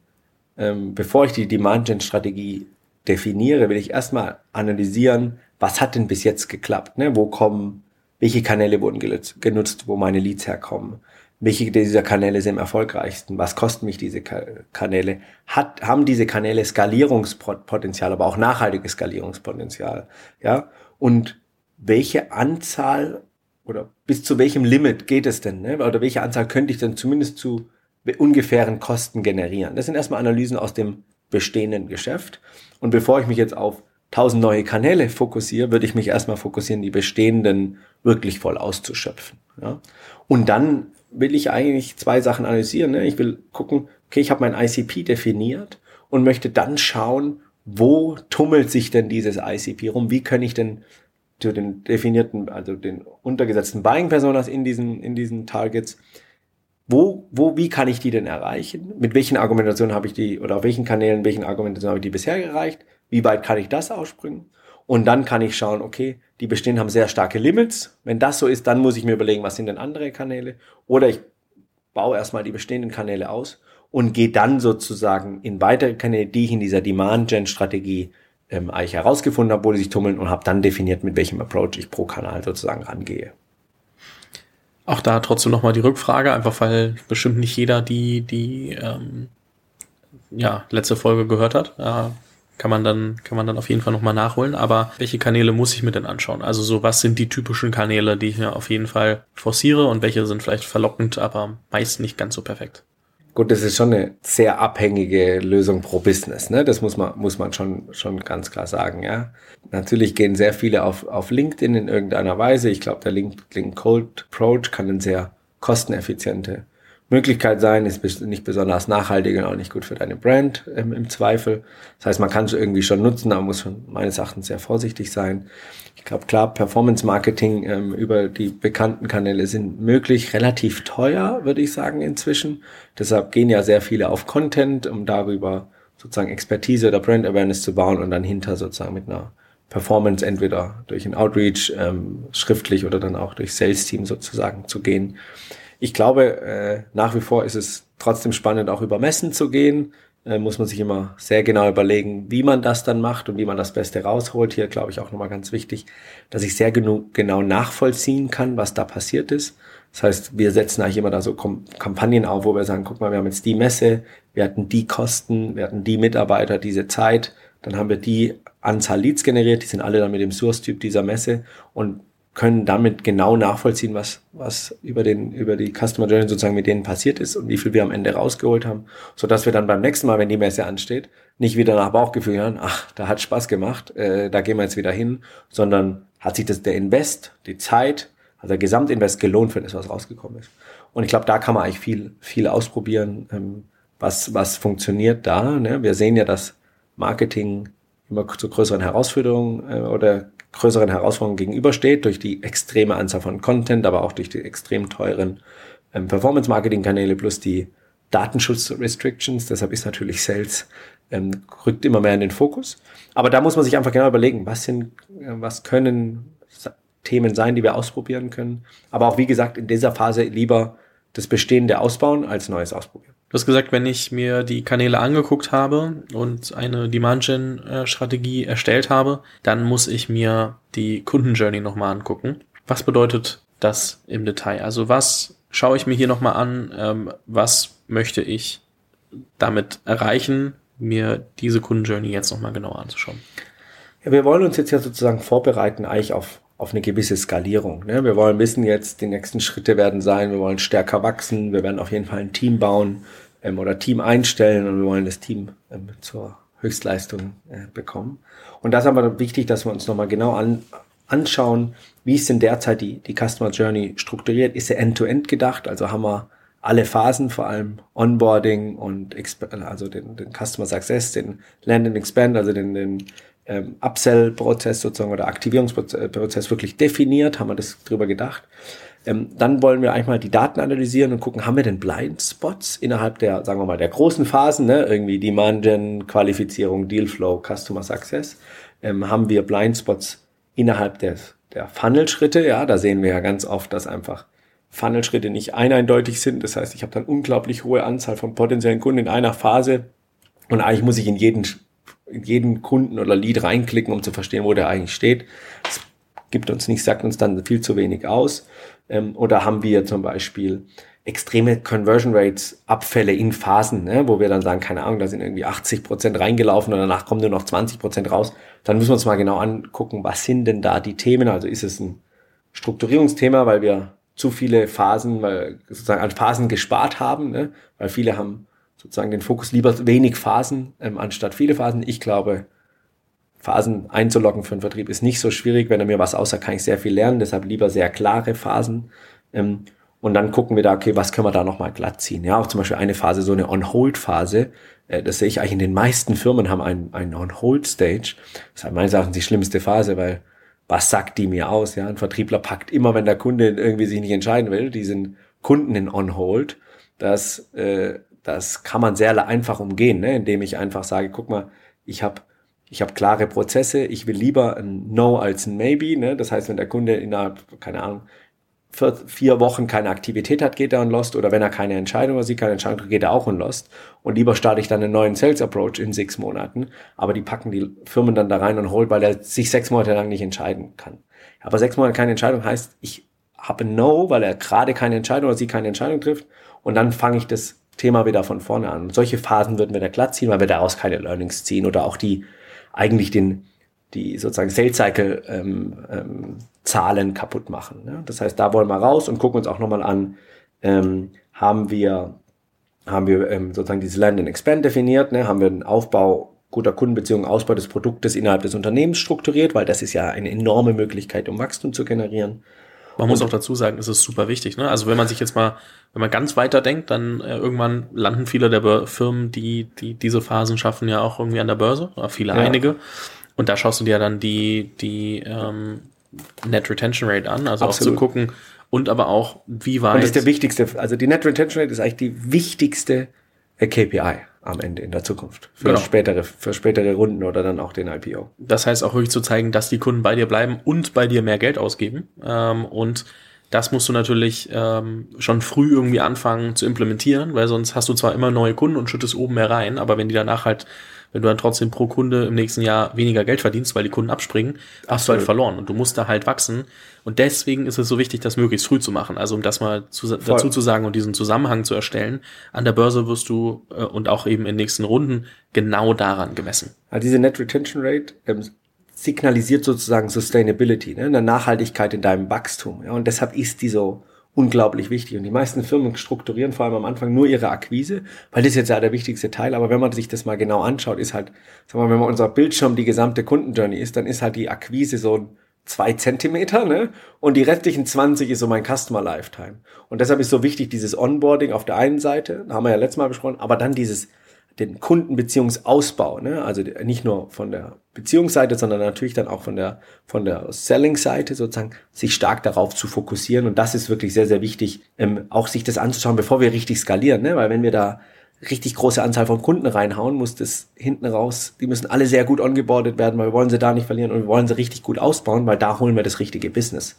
ähm, bevor ich die Demand-Gen-Strategie definiere, will ich erstmal analysieren, was hat denn bis jetzt geklappt? Ne? Wo kommen, welche Kanäle wurden genutzt, wo meine Leads herkommen? Welche dieser Kanäle sind am erfolgreichsten, was kosten mich diese Kanäle, hat, haben diese Kanäle Skalierungspotenzial, aber auch nachhaltiges Skalierungspotenzial, ja, und welche Anzahl oder bis zu welchem Limit geht es denn, ne? oder welche Anzahl könnte ich denn zumindest zu ungefähren Kosten generieren. Das sind erstmal Analysen aus dem bestehenden Geschäft. Und bevor ich mich jetzt auf tausend neue Kanäle fokussiere, würde ich mich erstmal fokussieren, die bestehenden wirklich voll auszuschöpfen. Ja? Und dann will ich eigentlich zwei Sachen analysieren. Ne? Ich will gucken, okay, ich habe mein ICP definiert und möchte dann schauen, wo tummelt sich denn dieses ICP rum? Wie kann ich denn zu den definierten, also den untergesetzten Buying Personas in diesen, in diesen Targets, wo, wo, wie kann ich die denn erreichen? Mit welchen Argumentationen habe ich die, oder auf welchen Kanälen, welchen Argumentationen habe ich die bisher erreicht? Wie weit kann ich das ausspringen? Und dann kann ich schauen, okay, die bestehen haben sehr starke Limits. Wenn das so ist, dann muss ich mir überlegen, was sind denn andere Kanäle? Oder ich baue erstmal die bestehenden Kanäle aus und gehe dann sozusagen in weitere Kanäle, die ich in dieser Demand-Gen-Strategie ähm, eigentlich herausgefunden habe, wo die sich tummeln und habe dann definiert, mit welchem Approach ich pro Kanal sozusagen rangehe. Auch da trotzdem nochmal die Rückfrage, einfach weil bestimmt nicht jeder die, die ähm, ja, letzte Folge gehört hat. Ja, kann man dann, kann man dann auf jeden Fall nochmal nachholen. Aber welche Kanäle muss ich mir denn anschauen? Also so, was sind die typischen Kanäle, die ich mir auf jeden Fall forciere und welche sind vielleicht verlockend, aber meist nicht ganz so perfekt? Gut, das ist schon eine sehr abhängige Lösung pro Business, ne? Das muss man, muss man schon, schon ganz klar sagen, ja. Natürlich gehen sehr viele auf, auf LinkedIn in irgendeiner Weise. Ich glaube, der LinkedIn Cold Approach kann eine sehr kosteneffiziente Möglichkeit sein, ist nicht besonders nachhaltig und auch nicht gut für deine Brand ähm, im Zweifel. Das heißt, man kann es irgendwie schon nutzen, aber muss schon meines Erachtens sehr vorsichtig sein. Ich glaube, klar, Performance Marketing ähm, über die bekannten Kanäle sind möglich, relativ teuer, würde ich sagen, inzwischen. Deshalb gehen ja sehr viele auf Content, um darüber sozusagen Expertise oder Brand Awareness zu bauen und dann hinter sozusagen mit einer Performance entweder durch ein Outreach ähm, schriftlich oder dann auch durch Sales Team sozusagen zu gehen ich glaube, äh, nach wie vor ist es trotzdem spannend, auch über Messen zu gehen. Äh, muss man sich immer sehr genau überlegen, wie man das dann macht und wie man das Beste rausholt. Hier glaube ich auch nochmal ganz wichtig, dass ich sehr genau nachvollziehen kann, was da passiert ist. Das heißt, wir setzen eigentlich immer da so Kom Kampagnen auf, wo wir sagen, guck mal, wir haben jetzt die Messe, wir hatten die Kosten, wir hatten die Mitarbeiter, diese Zeit, dann haben wir die Anzahl Leads generiert, die sind alle dann mit dem Source-Typ dieser Messe und können damit genau nachvollziehen, was, was über den, über die Customer Journey sozusagen mit denen passiert ist und wie viel wir am Ende rausgeholt haben, so dass wir dann beim nächsten Mal, wenn die Messe ansteht, nicht wieder nach Bauchgefühl hören, ach, da hat Spaß gemacht, äh, da gehen wir jetzt wieder hin, sondern hat sich das der Invest, die Zeit, also der Gesamtinvest gelohnt für das, was rausgekommen ist. Und ich glaube, da kann man eigentlich viel, viel ausprobieren, ähm, was, was funktioniert da. Ne? Wir sehen ja, dass Marketing immer zu größeren Herausforderungen äh, oder größeren Herausforderungen gegenübersteht, durch die extreme Anzahl von Content, aber auch durch die extrem teuren ähm, Performance-Marketing-Kanäle plus die Datenschutz-Restrictions. Deshalb ist natürlich Sales ähm, rückt immer mehr in den Fokus. Aber da muss man sich einfach genau überlegen, was sind, äh, was können Themen sein, die wir ausprobieren können. Aber auch wie gesagt, in dieser Phase lieber das Bestehende ausbauen als Neues ausprobieren. Du hast gesagt, wenn ich mir die Kanäle angeguckt habe und eine Demand-Gen-Strategie erstellt habe, dann muss ich mir die Kundenjourney nochmal angucken. Was bedeutet das im Detail? Also was schaue ich mir hier nochmal an? Ähm, was möchte ich damit erreichen, mir diese Kundenjourney jetzt nochmal genauer anzuschauen? Ja, wir wollen uns jetzt ja sozusagen vorbereiten eigentlich auf, auf eine gewisse Skalierung. Ne? Wir wollen wissen jetzt, die nächsten Schritte werden sein, wir wollen stärker wachsen, wir werden auf jeden Fall ein Team bauen, ähm, oder Team einstellen und wir wollen das Team ähm, zur Höchstleistung äh, bekommen. Und das ist aber wichtig, dass wir uns nochmal genau an, anschauen, wie ist denn derzeit die, die Customer Journey strukturiert? Ist sie end-to-end -end gedacht? Also haben wir alle Phasen, vor allem Onboarding und also den, den Customer Success, den Land and Expand, also den, den ähm, Upsell-Prozess sozusagen oder Aktivierungsprozess wirklich definiert, haben wir das drüber gedacht. Ähm, dann wollen wir eigentlich mal die Daten analysieren und gucken, haben wir denn Blindspots innerhalb der, sagen wir mal, der großen Phasen, ne? irgendwie Demand Gen, Qualifizierung, Dealflow, Customer Success, ähm, haben wir Blindspots innerhalb des, der Funnel-Schritte, ja, da sehen wir ja ganz oft, dass einfach Funnel-Schritte nicht eindeutig sind. Das heißt, ich habe dann unglaublich hohe Anzahl von potenziellen Kunden in einer Phase und eigentlich muss ich in jeden, in jeden Kunden oder Lead reinklicken, um zu verstehen, wo der eigentlich steht. Das gibt uns nicht, sagt uns dann viel zu wenig aus. Ähm, oder haben wir zum Beispiel extreme Conversion Rates, Abfälle in Phasen, ne, wo wir dann sagen, keine Ahnung, da sind irgendwie 80 Prozent reingelaufen und danach kommen nur noch 20 Prozent raus. Dann müssen wir uns mal genau angucken, was sind denn da die Themen? Also ist es ein Strukturierungsthema, weil wir zu viele Phasen, weil sozusagen an Phasen gespart haben, ne? weil viele haben sozusagen den Fokus lieber wenig Phasen ähm, anstatt viele Phasen. Ich glaube, Phasen einzuloggen für einen Vertrieb ist nicht so schwierig. Wenn er mir was aussagt, kann ich sehr viel lernen. Deshalb lieber sehr klare Phasen. Ähm, und dann gucken wir da, okay, was können wir da nochmal glatt ziehen? Ja, auch zum Beispiel eine Phase, so eine On-Hold-Phase. Äh, das sehe ich eigentlich in den meisten Firmen haben einen, einen On-Hold-Stage. Das ist meines Erachtens die schlimmste Phase, weil was sagt die mir aus? Ja, ein Vertriebler packt immer, wenn der Kunde irgendwie sich nicht entscheiden will, diesen Kunden in On-Hold. Das, äh, das kann man sehr einfach umgehen, ne? indem ich einfach sage, guck mal, ich habe ich habe klare Prozesse, ich will lieber ein No als ein Maybe. Ne? Das heißt, wenn der Kunde innerhalb, keine Ahnung, für vier Wochen keine Aktivität hat, geht er on Lost. Oder wenn er keine Entscheidung oder sie keine Entscheidung geht er auch on Lost. Und lieber starte ich dann einen neuen Sales Approach in sechs Monaten. Aber die packen die Firmen dann da rein und holt, weil er sich sechs Monate lang nicht entscheiden kann. Aber sechs Monate keine Entscheidung heißt, ich habe ein No, weil er gerade keine Entscheidung oder sie keine Entscheidung trifft. Und dann fange ich das Thema wieder von vorne an. Und solche Phasen würden wir da glatt ziehen, weil wir daraus keine Learnings ziehen oder auch die eigentlich den die sozusagen Sales Cycle ähm, ähm, Zahlen kaputt machen. Ne? Das heißt, da wollen wir raus und gucken uns auch nochmal an, ähm, haben wir haben wir ähm, sozusagen dieses Land and Expand definiert, ne? haben wir einen Aufbau guter Kundenbeziehung, Ausbau des Produktes innerhalb des Unternehmens strukturiert, weil das ist ja eine enorme Möglichkeit, um Wachstum zu generieren. Man muss auch dazu sagen, es ist super wichtig. Ne? Also wenn man sich jetzt mal, wenn man ganz weiter denkt, dann äh, irgendwann landen viele der Firmen, die, die diese Phasen schaffen, ja auch irgendwie an der Börse, oder viele ja. einige. Und da schaust du dir dann die, die ähm, Net Retention Rate an, also Absolut. auch zu gucken und aber auch, wie weit. Und das ist der wichtigste, also die Net Retention Rate ist eigentlich die wichtigste KPI am Ende in der Zukunft. Für genau. spätere, für spätere Runden oder dann auch den IPO. Das heißt auch wirklich zu zeigen, dass die Kunden bei dir bleiben und bei dir mehr Geld ausgeben. Ähm, und das musst du natürlich ähm, schon früh irgendwie anfangen zu implementieren, weil sonst hast du zwar immer neue Kunden und schüttest oben mehr rein, aber wenn die danach halt wenn du dann trotzdem pro Kunde im nächsten Jahr weniger Geld verdienst, weil die Kunden abspringen, hast du halt verloren und du musst da halt wachsen. Und deswegen ist es so wichtig, das möglichst früh zu machen. Also um das mal zu, dazu zu sagen und diesen Zusammenhang zu erstellen, an der Börse wirst du äh, und auch eben in nächsten Runden genau daran gemessen. Also diese Net Retention Rate ähm, signalisiert sozusagen Sustainability, ne, eine Nachhaltigkeit in deinem Wachstum. Ja, und deshalb ist die so unglaublich wichtig. Und die meisten Firmen strukturieren vor allem am Anfang nur ihre Akquise, weil das ist jetzt ja der wichtigste Teil. Aber wenn man sich das mal genau anschaut, ist halt, sagen wir mal, wenn man unser Bildschirm die gesamte Kundenjourney ist, dann ist halt die Akquise so zwei Zentimeter, ne? Und die restlichen 20 ist so mein Customer Lifetime. Und deshalb ist so wichtig dieses Onboarding auf der einen Seite, haben wir ja letztes Mal besprochen, aber dann dieses den Kundenbeziehungsausbau, ne? also nicht nur von der Beziehungsseite, sondern natürlich dann auch von der von der Selling-Seite sozusagen sich stark darauf zu fokussieren und das ist wirklich sehr sehr wichtig, ähm, auch sich das anzuschauen, bevor wir richtig skalieren, ne? weil wenn wir da richtig große Anzahl von Kunden reinhauen, muss das hinten raus, die müssen alle sehr gut ongeboardet werden, weil wir wollen sie da nicht verlieren und wir wollen sie richtig gut ausbauen, weil da holen wir das richtige Business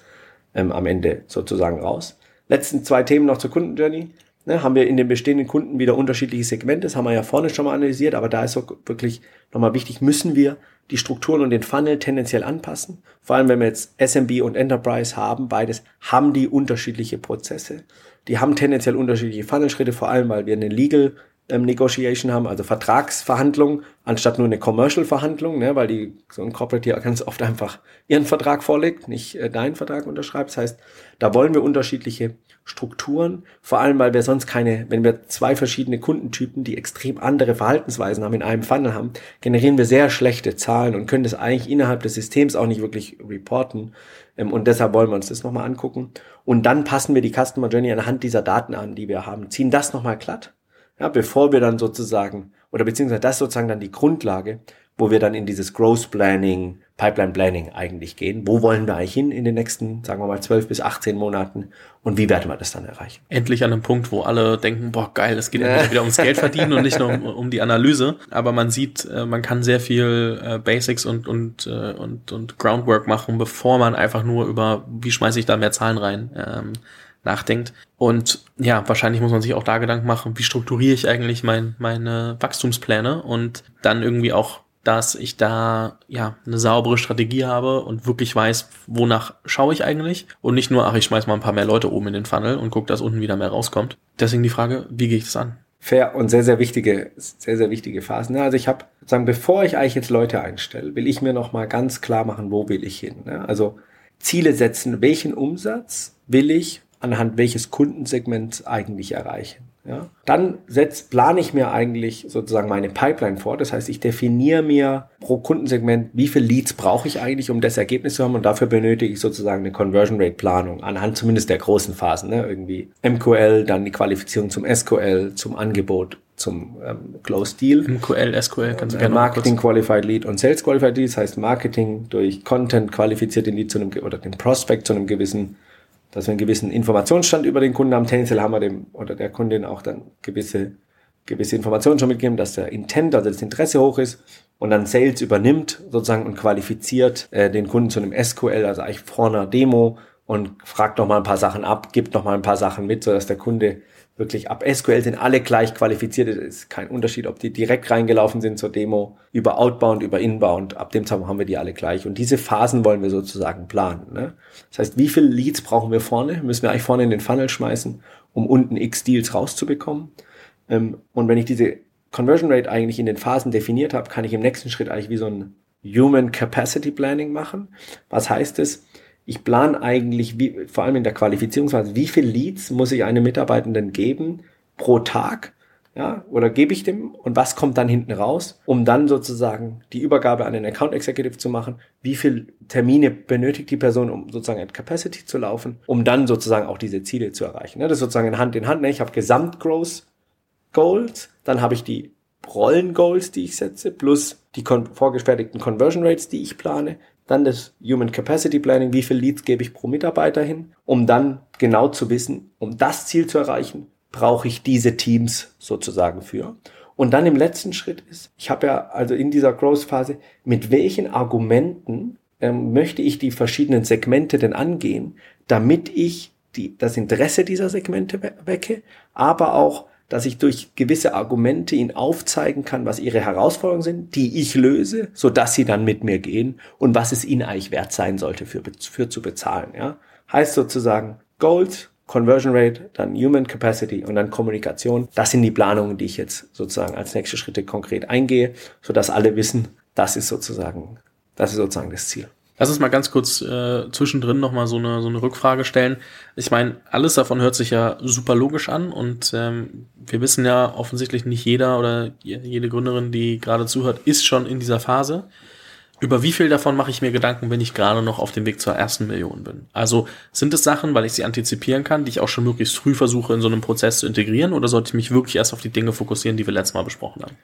ähm, am Ende sozusagen raus. Letzten zwei Themen noch zur Kundenjourney. Ne, haben wir in den bestehenden Kunden wieder unterschiedliche Segmente, das haben wir ja vorne schon mal analysiert, aber da ist auch wirklich nochmal wichtig, müssen wir die Strukturen und den Funnel tendenziell anpassen. Vor allem, wenn wir jetzt SMB und Enterprise haben, beides haben die unterschiedliche Prozesse. Die haben tendenziell unterschiedliche Funnelschritte, vor allem, weil wir eine Legal ähm, Negotiation haben, also Vertragsverhandlung, anstatt nur eine Commercial-Verhandlung, ne, weil die so ein Corporate ja ganz oft einfach ihren Vertrag vorlegt, nicht äh, deinen Vertrag unterschreibt. Das heißt, da wollen wir unterschiedliche Strukturen, vor allem weil wir sonst keine, wenn wir zwei verschiedene Kundentypen, die extrem andere Verhaltensweisen haben, in einem Funnel haben, generieren wir sehr schlechte Zahlen und können das eigentlich innerhalb des Systems auch nicht wirklich reporten. Ähm, und deshalb wollen wir uns das nochmal angucken. Und dann passen wir die Customer Journey anhand dieser Daten an, die wir haben, ziehen das nochmal glatt, ja, bevor wir dann sozusagen, oder beziehungsweise das sozusagen dann die Grundlage, wo wir dann in dieses Growth Planning, Pipeline Planning eigentlich gehen. Wo wollen wir eigentlich hin in den nächsten, sagen wir mal, 12 bis 18 Monaten und wie werden wir das dann erreichen? Endlich an einem Punkt, wo alle denken, boah, geil, es geht endlich wieder ums Geld (laughs) verdienen und nicht nur um, um, die Analyse. Aber man sieht, äh, man kann sehr viel äh, Basics und, und, äh, und, und Groundwork machen, bevor man einfach nur über, wie schmeiße ich da mehr Zahlen rein, ähm, nachdenkt. Und ja, wahrscheinlich muss man sich auch da Gedanken machen, wie strukturiere ich eigentlich mein, meine Wachstumspläne und dann irgendwie auch dass ich da ja eine saubere Strategie habe und wirklich weiß, wonach schaue ich eigentlich und nicht nur, ach, ich schmeiß mal ein paar mehr Leute oben in den Funnel und gucke, dass unten wieder mehr rauskommt. Deswegen die Frage, wie gehe ich das an? Fair und sehr, sehr wichtige, sehr, sehr wichtige Phasen. Also ich habe sagen, bevor ich eigentlich jetzt Leute einstelle, will ich mir nochmal ganz klar machen, wo will ich hin. Also Ziele setzen, welchen Umsatz will ich anhand welches Kundensegments eigentlich erreichen. Ja? Dann setz, plane ich mir eigentlich sozusagen meine Pipeline vor. Das heißt, ich definiere mir pro Kundensegment, wie viel Leads brauche ich eigentlich, um das Ergebnis zu haben. Und dafür benötige ich sozusagen eine Conversion Rate Planung anhand zumindest der großen Phasen. Ne? Irgendwie MQL, dann die Qualifizierung zum SQL, zum Angebot, zum ähm, Close Deal. MQL, SQL, kannst du gerne Marketing Qualified Lead und Sales Qualified Lead. Das heißt, Marketing durch Content qualifiziert den Lead zu einem, oder den Prospect zu einem gewissen dass wir einen gewissen Informationsstand über den Kunden haben. Tendenziell haben wir dem oder der Kundin auch dann gewisse, gewisse Informationen schon mitgegeben, dass der Intent, also das Interesse hoch ist und dann Sales übernimmt sozusagen und qualifiziert äh, den Kunden zu einem SQL, also eigentlich vor einer Demo und fragt noch mal ein paar Sachen ab, gibt noch mal ein paar Sachen mit, sodass der Kunde wirklich ab SQL sind alle gleich qualifiziert. Es ist kein Unterschied, ob die direkt reingelaufen sind zur Demo, über Outbound, über Inbound. Ab dem Zeitpunkt haben wir die alle gleich. Und diese Phasen wollen wir sozusagen planen. Ne? Das heißt, wie viele Leads brauchen wir vorne? Müssen wir eigentlich vorne in den Funnel schmeißen, um unten x Deals rauszubekommen? Ähm, und wenn ich diese Conversion Rate eigentlich in den Phasen definiert habe, kann ich im nächsten Schritt eigentlich wie so ein Human Capacity Planning machen. Was heißt es? Ich plane eigentlich, wie, vor allem in der Qualifizierungsphase, wie viel Leads muss ich einem Mitarbeitenden geben pro Tag? Ja, oder gebe ich dem und was kommt dann hinten raus, um dann sozusagen die Übergabe an den Account Executive zu machen? Wie viel Termine benötigt die Person, um sozusagen at Capacity zu laufen, um dann sozusagen auch diese Ziele zu erreichen? Das ist sozusagen Hand in Hand. Ne? Ich habe Gesamtgrowth Goals, dann habe ich die Rollen Goals, die ich setze, plus die vorgefertigten Conversion Rates, die ich plane. Dann das Human Capacity Planning, wie viel Leads gebe ich pro Mitarbeiter hin, um dann genau zu wissen, um das Ziel zu erreichen, brauche ich diese Teams sozusagen für. Und dann im letzten Schritt ist, ich habe ja also in dieser Growth Phase, mit welchen Argumenten ähm, möchte ich die verschiedenen Segmente denn angehen, damit ich die, das Interesse dieser Segmente wecke, aber auch dass ich durch gewisse Argumente ihnen aufzeigen kann, was ihre Herausforderungen sind, die ich löse, so dass sie dann mit mir gehen und was es ihnen eigentlich wert sein sollte für, für zu bezahlen. Ja? Heißt sozusagen Gold, Conversion Rate, dann Human Capacity und dann Kommunikation. Das sind die Planungen, die ich jetzt sozusagen als nächste Schritte konkret eingehe, so dass alle wissen, das ist sozusagen, das ist sozusagen das Ziel. Lass uns mal ganz kurz äh, zwischendrin nochmal so eine, so eine Rückfrage stellen. Ich meine, alles davon hört sich ja super logisch an und ähm, wir wissen ja offensichtlich nicht jeder oder jede Gründerin, die gerade zuhört, ist schon in dieser Phase. Über wie viel davon mache ich mir Gedanken, wenn ich gerade noch auf dem Weg zur ersten Million bin? Also sind es Sachen, weil ich sie antizipieren kann, die ich auch schon möglichst früh versuche, in so einem Prozess zu integrieren, oder sollte ich mich wirklich erst auf die Dinge fokussieren, die wir letztes Mal besprochen haben?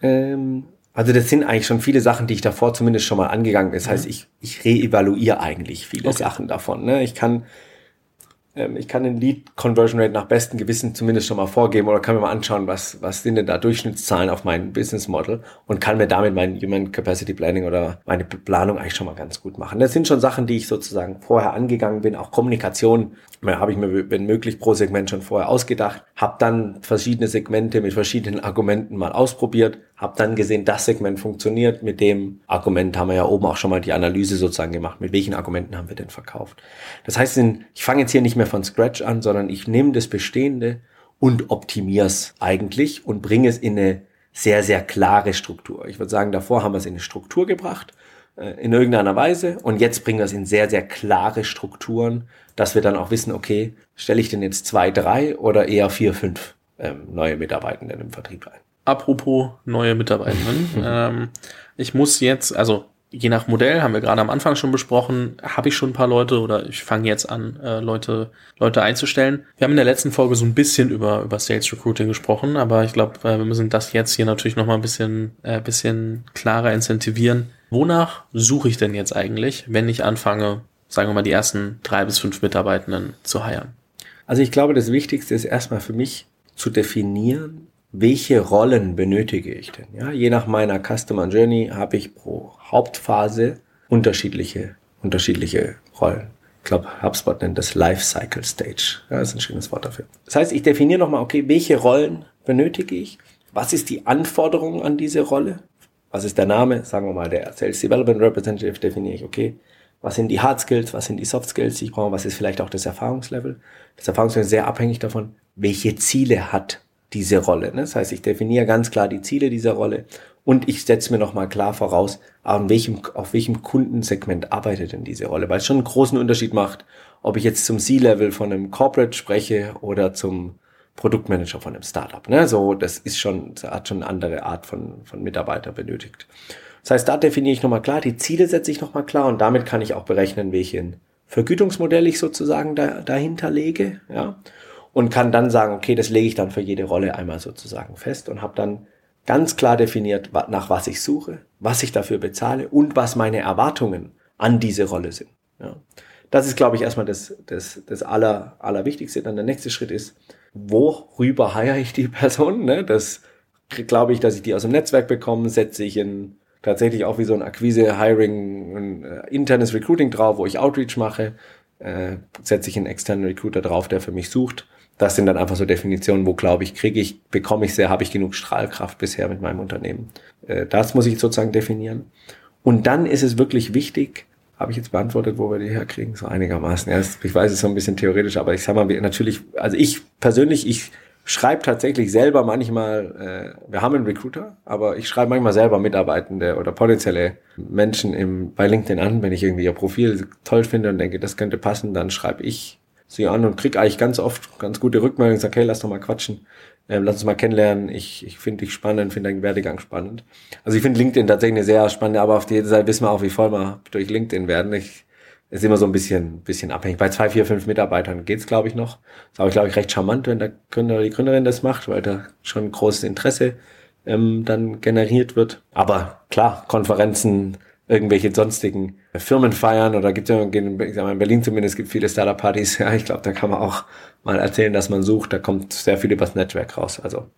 Ähm, also das sind eigentlich schon viele Sachen, die ich davor zumindest schon mal angegangen bin. Das heißt, mhm. ich, ich reevaluiere eigentlich viele okay. Sachen davon. Ne? Ich kann ähm, ich kann den Lead Conversion Rate nach bestem Gewissen zumindest schon mal vorgeben oder kann mir mal anschauen, was, was sind denn da Durchschnittszahlen auf mein Business Model und kann mir damit mein Human Capacity Planning oder meine Planung eigentlich schon mal ganz gut machen. Das sind schon Sachen, die ich sozusagen vorher angegangen bin. Auch Kommunikation habe ich mir, wenn möglich, pro Segment schon vorher ausgedacht, habe dann verschiedene Segmente mit verschiedenen Argumenten mal ausprobiert, habe dann gesehen, das Segment funktioniert. Mit dem Argument haben wir ja oben auch schon mal die Analyse sozusagen gemacht. Mit welchen Argumenten haben wir denn verkauft? Das heißt, ich fange jetzt hier nicht mehr von Scratch an, sondern ich nehme das Bestehende und optimiere es eigentlich und bringe es in eine sehr, sehr klare Struktur. Ich würde sagen, davor haben wir es in eine Struktur gebracht, in irgendeiner Weise, und jetzt bringen wir es in sehr, sehr klare Strukturen, dass wir dann auch wissen, okay, stelle ich denn jetzt zwei, drei oder eher vier, fünf ähm, neue Mitarbeitenden im Vertrieb ein. Apropos neue Mitarbeitenden. (laughs) ähm, ich muss jetzt, also je nach Modell, haben wir gerade am Anfang schon besprochen, habe ich schon ein paar Leute oder ich fange jetzt an, äh, Leute, Leute einzustellen. Wir haben in der letzten Folge so ein bisschen über, über Sales Recruiting gesprochen, aber ich glaube, äh, wir müssen das jetzt hier natürlich nochmal ein bisschen, äh, bisschen klarer incentivieren. Wonach suche ich denn jetzt eigentlich, wenn ich anfange, sagen wir mal, die ersten drei bis fünf Mitarbeitenden zu heiren? Also ich glaube, das Wichtigste ist erstmal für mich zu definieren, welche Rollen benötige ich denn? Ja, je nach meiner Customer Journey habe ich pro Hauptphase unterschiedliche, unterschiedliche Rollen. Ich glaube, HubSpot nennt das Lifecycle Stage. Ja, das ist ein schönes Wort dafür. Das heißt, ich definiere nochmal, okay, welche Rollen benötige ich? Was ist die Anforderung an diese Rolle? Was ist der Name? Sagen wir mal, der Sales Development Representative definiere ich, okay. Was sind die Hard Skills? Was sind die Soft Skills, die ich brauche? Was ist vielleicht auch das Erfahrungslevel? Das Erfahrungslevel ist sehr abhängig davon, welche Ziele hat diese Rolle. Ne? Das heißt, ich definiere ganz klar die Ziele dieser Rolle und ich setze mir nochmal klar voraus, auf welchem, auf welchem Kundensegment arbeitet denn diese Rolle, weil es schon einen großen Unterschied macht, ob ich jetzt zum C-Level von einem Corporate spreche oder zum Produktmanager von einem Startup. Ne? So, das ist schon, hat schon eine andere Art von, von Mitarbeiter benötigt. Das heißt, da definiere ich nochmal klar, die Ziele setze ich nochmal klar und damit kann ich auch berechnen, welchen Vergütungsmodell ich sozusagen da, dahinter lege. Ja? und kann dann sagen, okay, das lege ich dann für jede Rolle einmal sozusagen fest und habe dann ganz klar definiert, nach was ich suche, was ich dafür bezahle und was meine Erwartungen an diese Rolle sind. Ja. Das ist, glaube ich, erstmal das, das, das Aller, Allerwichtigste. Dann der nächste Schritt ist, worüber heiere ich die (laughs) Person? Ne? Das glaube ich, dass ich die aus dem Netzwerk bekomme, setze ich in tatsächlich auch wie so ein Akquise, Hiring, ein äh, internes Recruiting drauf, wo ich Outreach mache, äh, setze ich einen externen Recruiter drauf, der für mich sucht. Das sind dann einfach so Definitionen, wo glaube ich, kriege ich, bekomme ich sehr, habe ich genug Strahlkraft bisher mit meinem Unternehmen. Äh, das muss ich sozusagen definieren. Und dann ist es wirklich wichtig, habe ich jetzt beantwortet, wo wir die herkriegen, so einigermaßen. Ja, ich weiß, es ist so ein bisschen theoretisch, aber ich sag mal, natürlich, also ich persönlich, ich schreibe tatsächlich selber manchmal, äh, wir haben einen Recruiter, aber ich schreibe manchmal selber Mitarbeitende oder potenzielle Menschen im, bei LinkedIn an, wenn ich irgendwie ihr Profil toll finde und denke, das könnte passen, dann schreibe ich sie an und krieg eigentlich ganz oft ganz gute Rückmeldungen, sage, hey, lass doch mal quatschen, ähm, lass uns mal kennenlernen, ich, ich finde dich spannend, finde deinen Werdegang spannend. Also ich finde LinkedIn tatsächlich eine sehr spannende, aber auf die Seite wissen wir auch, wie voll wir durch LinkedIn werden. Ich, ist immer so ein bisschen, bisschen abhängig. Bei zwei, vier, fünf Mitarbeitern geht's, glaube ich, noch. Ist aber, glaube ich, recht charmant, wenn der Gründer oder die Gründerin das macht, weil da schon großes Interesse ähm, dann generiert wird. Aber klar, Konferenzen, irgendwelche sonstigen Firmen feiern oder gibt ja, in Berlin zumindest gibt viele Startup-Partys. (laughs) Ja, ich glaube, da kann man auch mal erzählen, dass man sucht. Da kommt sehr viel übers Netzwerk raus. Also,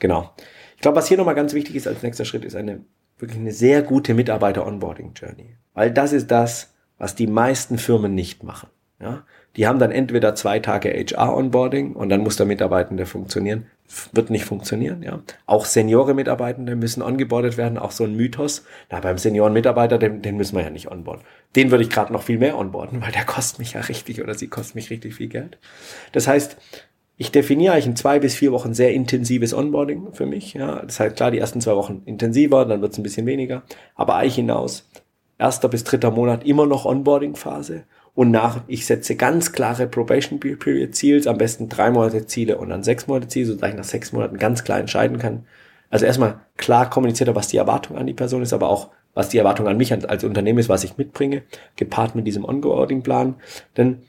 genau. Ich glaube, was hier nochmal ganz wichtig ist als nächster Schritt, ist eine wirklich eine sehr gute Mitarbeiter-Onboarding-Journey. Weil das ist das, was die meisten Firmen nicht machen. Ja? Die haben dann entweder zwei Tage HR-Onboarding und dann muss der Mitarbeitende funktionieren. Wird nicht funktionieren, ja. Auch Seniore-Mitarbeitende müssen ongeboardet werden, auch so ein Mythos. Na, beim Senioren-Mitarbeiter, den, den müssen wir ja nicht onboarden. Den würde ich gerade noch viel mehr onboarden, weil der kostet mich ja richtig oder sie kostet mich richtig viel Geld. Das heißt, ich definiere eigentlich in zwei bis vier Wochen sehr intensives Onboarding für mich. Ja, das heißt klar, die ersten zwei Wochen intensiver, dann wird es ein bisschen weniger. Aber eigentlich hinaus erster bis dritter Monat immer noch Onboarding-Phase. Und nach, ich setze ganz klare Probation Period Ziels, am besten drei Monate Ziele und dann sechs Monate Ziele, sodass ich nach sechs Monaten ganz klar entscheiden kann. Also erstmal klar kommuniziert, was die Erwartung an die Person ist, aber auch, was die Erwartung an mich als Unternehmen ist, was ich mitbringe, gepaart mit diesem Onboarding-Plan. Denn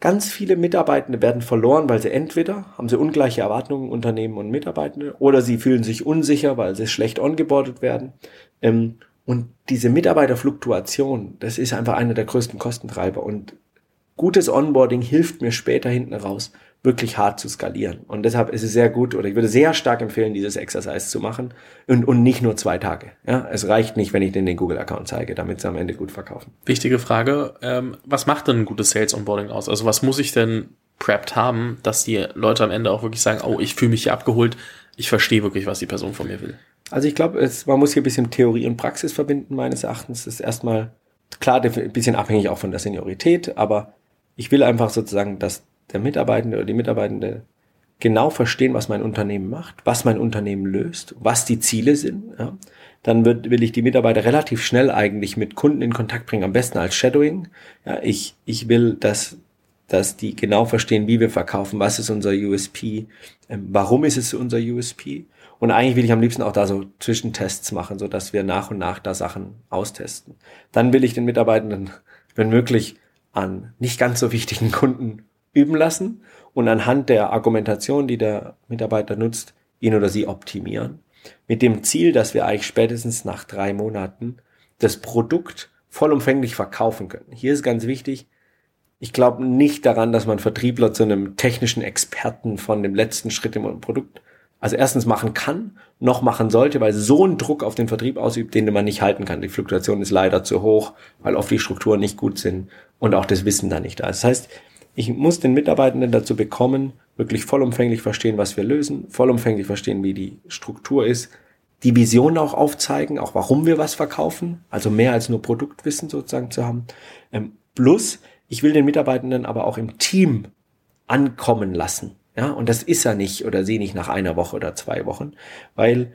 ganz viele Mitarbeitende werden verloren, weil sie entweder haben sie ungleiche Erwartungen, Unternehmen und Mitarbeitende, oder sie fühlen sich unsicher, weil sie schlecht ongeboardet werden. Ähm, und diese Mitarbeiterfluktuation, das ist einfach einer der größten Kostentreiber. Und gutes Onboarding hilft mir später hinten raus, wirklich hart zu skalieren. Und deshalb ist es sehr gut, oder ich würde sehr stark empfehlen, dieses Exercise zu machen und, und nicht nur zwei Tage. Ja, es reicht nicht, wenn ich den den Google-Account zeige, damit sie am Ende gut verkaufen. Wichtige Frage, ähm, was macht denn ein gutes Sales-Onboarding aus? Also was muss ich denn prepped haben, dass die Leute am Ende auch wirklich sagen, oh, ich fühle mich hier abgeholt, ich verstehe wirklich, was die Person von mir will. Also ich glaube, man muss hier ein bisschen Theorie und Praxis verbinden, meines Erachtens. Das ist erstmal klar ein bisschen abhängig auch von der Seniorität, aber ich will einfach sozusagen, dass der Mitarbeitende oder die Mitarbeitende genau verstehen, was mein Unternehmen macht, was mein Unternehmen löst, was die Ziele sind. Ja. Dann wird, will ich die Mitarbeiter relativ schnell eigentlich mit Kunden in Kontakt bringen, am besten als Shadowing. Ja, ich, ich will, dass, dass die genau verstehen, wie wir verkaufen, was ist unser USP, ähm, warum ist es unser USP und eigentlich will ich am liebsten auch da so Zwischentests machen, so dass wir nach und nach da Sachen austesten. Dann will ich den Mitarbeitenden, wenn möglich, an nicht ganz so wichtigen Kunden üben lassen und anhand der Argumentation, die der Mitarbeiter nutzt, ihn oder sie optimieren. Mit dem Ziel, dass wir eigentlich spätestens nach drei Monaten das Produkt vollumfänglich verkaufen können. Hier ist ganz wichtig, ich glaube nicht daran, dass man Vertriebler zu einem technischen Experten von dem letzten Schritt im Produkt also erstens machen kann, noch machen sollte, weil so ein Druck auf den Vertrieb ausübt, den man nicht halten kann. Die Fluktuation ist leider zu hoch, weil oft die Strukturen nicht gut sind und auch das Wissen da nicht da ist. Das heißt, ich muss den Mitarbeitenden dazu bekommen, wirklich vollumfänglich verstehen, was wir lösen, vollumfänglich verstehen, wie die Struktur ist, die Vision auch aufzeigen, auch warum wir was verkaufen, also mehr als nur Produktwissen sozusagen zu haben. Ähm, plus, ich will den Mitarbeitenden aber auch im Team ankommen lassen. Ja, und das ist er nicht oder sie nicht nach einer Woche oder zwei Wochen, weil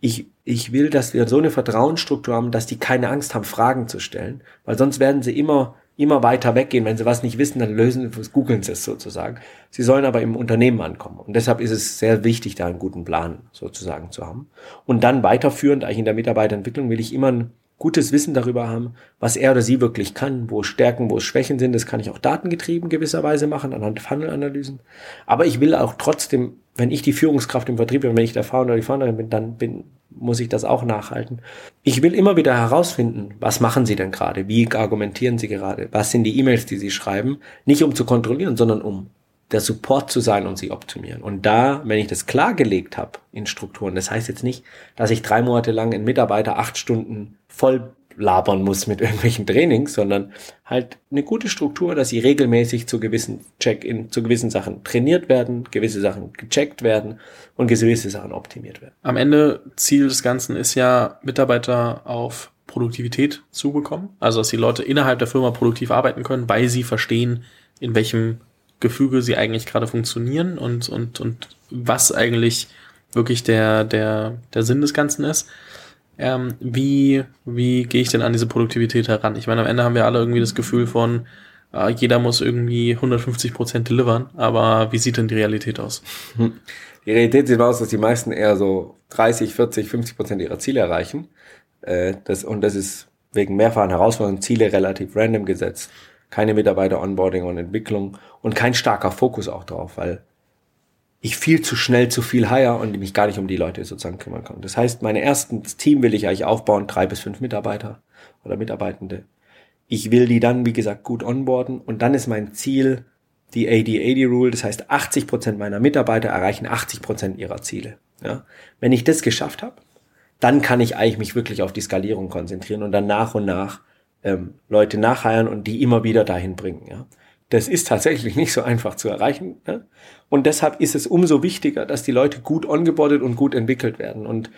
ich, ich will, dass wir so eine Vertrauensstruktur haben, dass die keine Angst haben, Fragen zu stellen, weil sonst werden sie immer, immer weiter weggehen. Wenn sie was nicht wissen, dann lösen, googeln sie es sozusagen. Sie sollen aber im Unternehmen ankommen. Und deshalb ist es sehr wichtig, da einen guten Plan sozusagen zu haben. Und dann weiterführend, eigentlich in der Mitarbeiterentwicklung, will ich immer ein gutes Wissen darüber haben, was er oder sie wirklich kann, wo Stärken, wo Schwächen sind. Das kann ich auch datengetrieben gewisserweise machen, anhand Funnel-Analysen. Aber ich will auch trotzdem, wenn ich die Führungskraft im Vertrieb bin, wenn ich der Founder oder die Founderin bin, dann bin, muss ich das auch nachhalten. Ich will immer wieder herausfinden, was machen Sie denn gerade? Wie argumentieren Sie gerade? Was sind die E-Mails, die Sie schreiben? Nicht um zu kontrollieren, sondern um der Support zu sein und sie optimieren. Und da, wenn ich das klargelegt habe in Strukturen, das heißt jetzt nicht, dass ich drei Monate lang einen Mitarbeiter acht Stunden voll labern muss mit irgendwelchen Trainings, sondern halt eine gute Struktur, dass sie regelmäßig zu gewissen Check-in, zu gewissen Sachen trainiert werden, gewisse Sachen gecheckt werden und gewisse Sachen optimiert werden. Am Ende Ziel des Ganzen ist ja, Mitarbeiter auf Produktivität zu bekommen. Also, dass die Leute innerhalb der Firma produktiv arbeiten können, weil sie verstehen, in welchem Gefüge sie eigentlich gerade funktionieren und, und, und was eigentlich wirklich der, der, der Sinn des Ganzen ist. Ähm, wie, wie gehe ich denn an diese Produktivität heran? Ich meine, am Ende haben wir alle irgendwie das Gefühl von, äh, jeder muss irgendwie 150 Prozent delivern, aber wie sieht denn die Realität aus? (laughs) Die Realität sieht aus, dass die meisten eher so 30, 40, 50 Prozent ihrer Ziele erreichen. Äh, das, und das ist wegen mehrfachen Herausforderungen Ziele relativ random gesetzt. Keine Mitarbeiter-Onboarding und Entwicklung und kein starker Fokus auch drauf, weil ich viel zu schnell zu viel hire und mich gar nicht um die Leute sozusagen kümmern kann. Das heißt, mein erstes Team will ich eigentlich aufbauen, drei bis fünf Mitarbeiter oder Mitarbeitende. Ich will die dann, wie gesagt, gut onboarden und dann ist mein Ziel die 80-80-Rule. Das heißt, 80 Prozent meiner Mitarbeiter erreichen 80 Prozent ihrer Ziele. Ja? Wenn ich das geschafft habe, dann kann ich eigentlich mich wirklich auf die Skalierung konzentrieren und dann nach und nach ähm, Leute nachheiern und die immer wieder dahin bringen. Ja? Das ist tatsächlich nicht so einfach zu erreichen. Ne? Und deshalb ist es umso wichtiger, dass die Leute gut ongeboardet und gut entwickelt werden. Und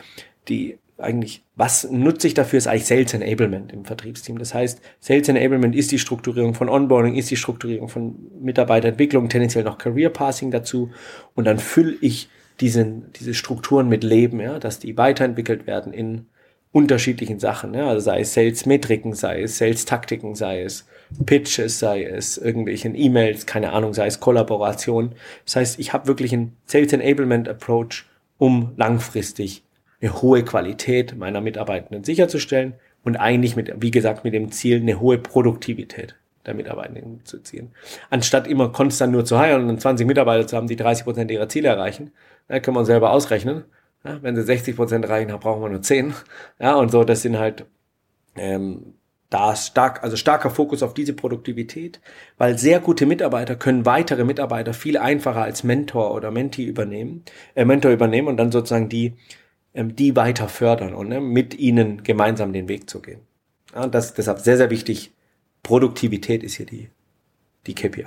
die eigentlich, was nutze ich dafür, ist eigentlich Sales Enablement im Vertriebsteam. Das heißt, Sales Enablement ist die Strukturierung von Onboarding, ist die Strukturierung von Mitarbeiterentwicklung, tendenziell noch Career Passing dazu. Und dann fülle ich diesen, diese Strukturen mit Leben, ja, dass die weiterentwickelt werden in unterschiedlichen Sachen, ja, also sei es Sales-Metriken, sei es Sales-Taktiken, sei es Pitches, sei es irgendwelchen E-Mails, keine Ahnung, sei es Kollaboration. Das heißt, ich habe wirklich einen Sales Enablement Approach, um langfristig eine hohe Qualität meiner Mitarbeitenden sicherzustellen und eigentlich mit, wie gesagt, mit dem Ziel, eine hohe Produktivität der Mitarbeitenden zu ziehen. Anstatt immer konstant nur zu heilen und 20 Mitarbeiter zu haben, die 30 Prozent ihrer Ziele erreichen, da können wir uns selber ausrechnen. Ja, wenn sie 60 Prozent erreichen, brauchen wir nur 10. Ja, und so, das sind halt ähm, da ist stark, also starker Fokus auf diese Produktivität, weil sehr gute Mitarbeiter können weitere Mitarbeiter viel einfacher als Mentor oder Mentee übernehmen, äh, Mentor übernehmen und dann sozusagen die, ähm, die weiter fördern und ne, mit ihnen gemeinsam den Weg zu gehen. Ja, das deshalb sehr, sehr wichtig. Produktivität ist hier die, die KPI.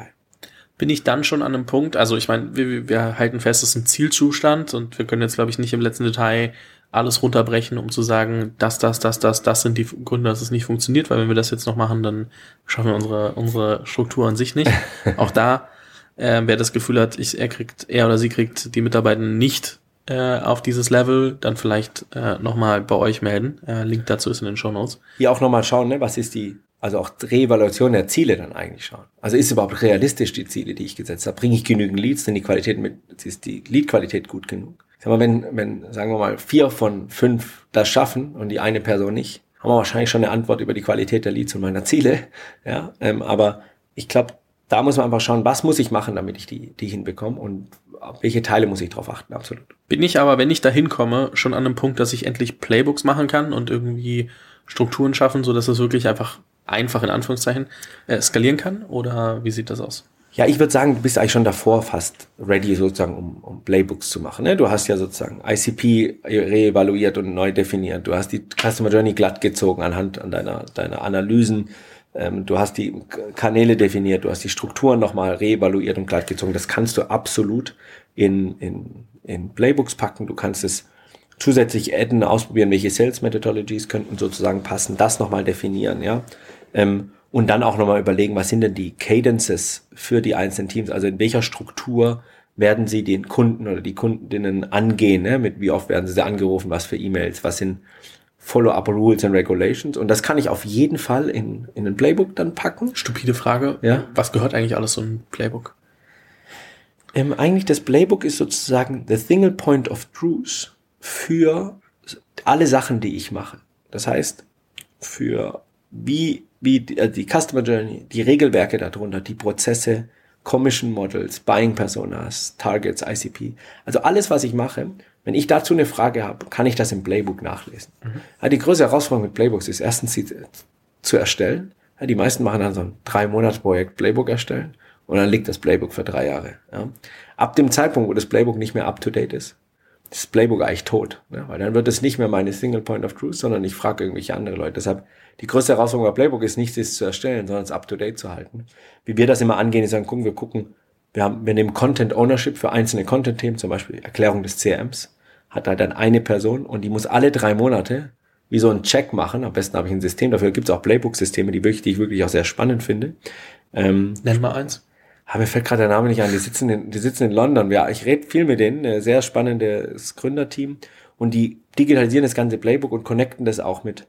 Bin ich dann schon an einem Punkt, also ich meine, wir, wir halten fest, es ist ein Zielzustand und wir können jetzt, glaube ich, nicht im letzten Detail alles runterbrechen, um zu sagen, das, das, das, das, das sind die Gründe, dass es nicht funktioniert, weil wenn wir das jetzt noch machen, dann schaffen wir unsere, unsere Struktur an sich nicht. (laughs) Auch da, äh, wer das Gefühl hat, ich, er kriegt, er oder sie kriegt die Mitarbeiter nicht äh, auf dieses Level, dann vielleicht äh, nochmal bei euch melden. Äh, Link dazu ist in den Show Notes. Hier auch nochmal schauen, ne, was ist die, also auch Reevaluation der Ziele dann eigentlich schauen. Also ist überhaupt realistisch die Ziele, die ich gesetzt habe? Bringe ich genügend Leads, denn die Qualität mit, ist die Lead-Qualität gut genug? Sag mal, wenn, wenn, sagen wir mal, vier von fünf das schaffen und die eine Person nicht, haben wir wahrscheinlich schon eine Antwort über die Qualität der Leads und meiner Ziele. (laughs) Ja, ähm, aber ich glaube, da muss man einfach schauen, was muss ich machen, damit ich die, die hinbekomme und auf welche Teile muss ich drauf achten, absolut. Bin ich aber, wenn ich da hinkomme, schon an einem Punkt, dass ich endlich Playbooks machen kann und irgendwie Strukturen schaffen, so dass es wirklich einfach einfach in Anführungszeichen äh, skalieren kann? Oder wie sieht das aus? Ja, ich würde sagen, du bist eigentlich schon davor fast ready sozusagen, um, um Playbooks zu machen. Ne? Du hast ja sozusagen ICP reevaluiert und neu definiert. Du hast die Customer Journey glatt gezogen anhand an deiner, deiner Analysen. Ähm, du hast die Kanäle definiert, du hast die Strukturen nochmal reevaluiert und glatt gezogen. Das kannst du absolut in, in, in Playbooks packen. Du kannst es zusätzlich adden, ausprobieren, welche Sales Methodologies könnten sozusagen passen, das nochmal definieren, ja. Ähm, und dann auch nochmal überlegen, was sind denn die Cadences für die einzelnen Teams, also in welcher Struktur werden sie den Kunden oder die Kundinnen angehen, ne? mit wie oft werden sie angerufen, was für E-Mails, was sind Follow-up Rules and Regulations und das kann ich auf jeden Fall in, in ein Playbook dann packen. Stupide Frage. Ja. Was gehört eigentlich alles so ein Playbook? Ähm, eigentlich das Playbook ist sozusagen the single point of truth für alle Sachen, die ich mache. Das heißt, für wie wie die, äh, die Customer Journey, die Regelwerke darunter, die Prozesse, Commission Models, Buying Personas, Targets, ICP. Also alles, was ich mache, wenn ich dazu eine Frage habe, kann ich das im Playbook nachlesen. Mhm. Ja, die größte Herausforderung mit Playbooks ist erstens sie zu erstellen. Ja, die meisten machen dann so ein drei Monats Projekt Playbook erstellen und dann liegt das Playbook für drei Jahre. Ja. Ab dem Zeitpunkt, wo das Playbook nicht mehr up to date ist, das Playbook eigentlich tot. Ne? Weil dann wird es nicht mehr meine Single Point of Truth, sondern ich frage irgendwelche andere Leute. Deshalb die größte Herausforderung bei Playbook ist nicht, es zu erstellen, sondern es up to date zu halten. Wie wir das immer angehen, ist sagen, gucken, wir gucken, wir haben, wir nehmen Content Ownership für einzelne Content-Themen, zum Beispiel Erklärung des CRMs, hat da dann eine Person und die muss alle drei Monate wie so einen Check machen. Am besten habe ich ein System, dafür gibt es auch Playbook-Systeme, die, wirklich, die ich wirklich auch sehr spannend finde. Ähm, Nenn mal eins. Aber mir fällt gerade der Name nicht an. Die sitzen in, die sitzen in London. Ja, ich rede viel mit denen. Ein sehr spannendes Gründerteam. Und die digitalisieren das ganze Playbook und connecten das auch mit,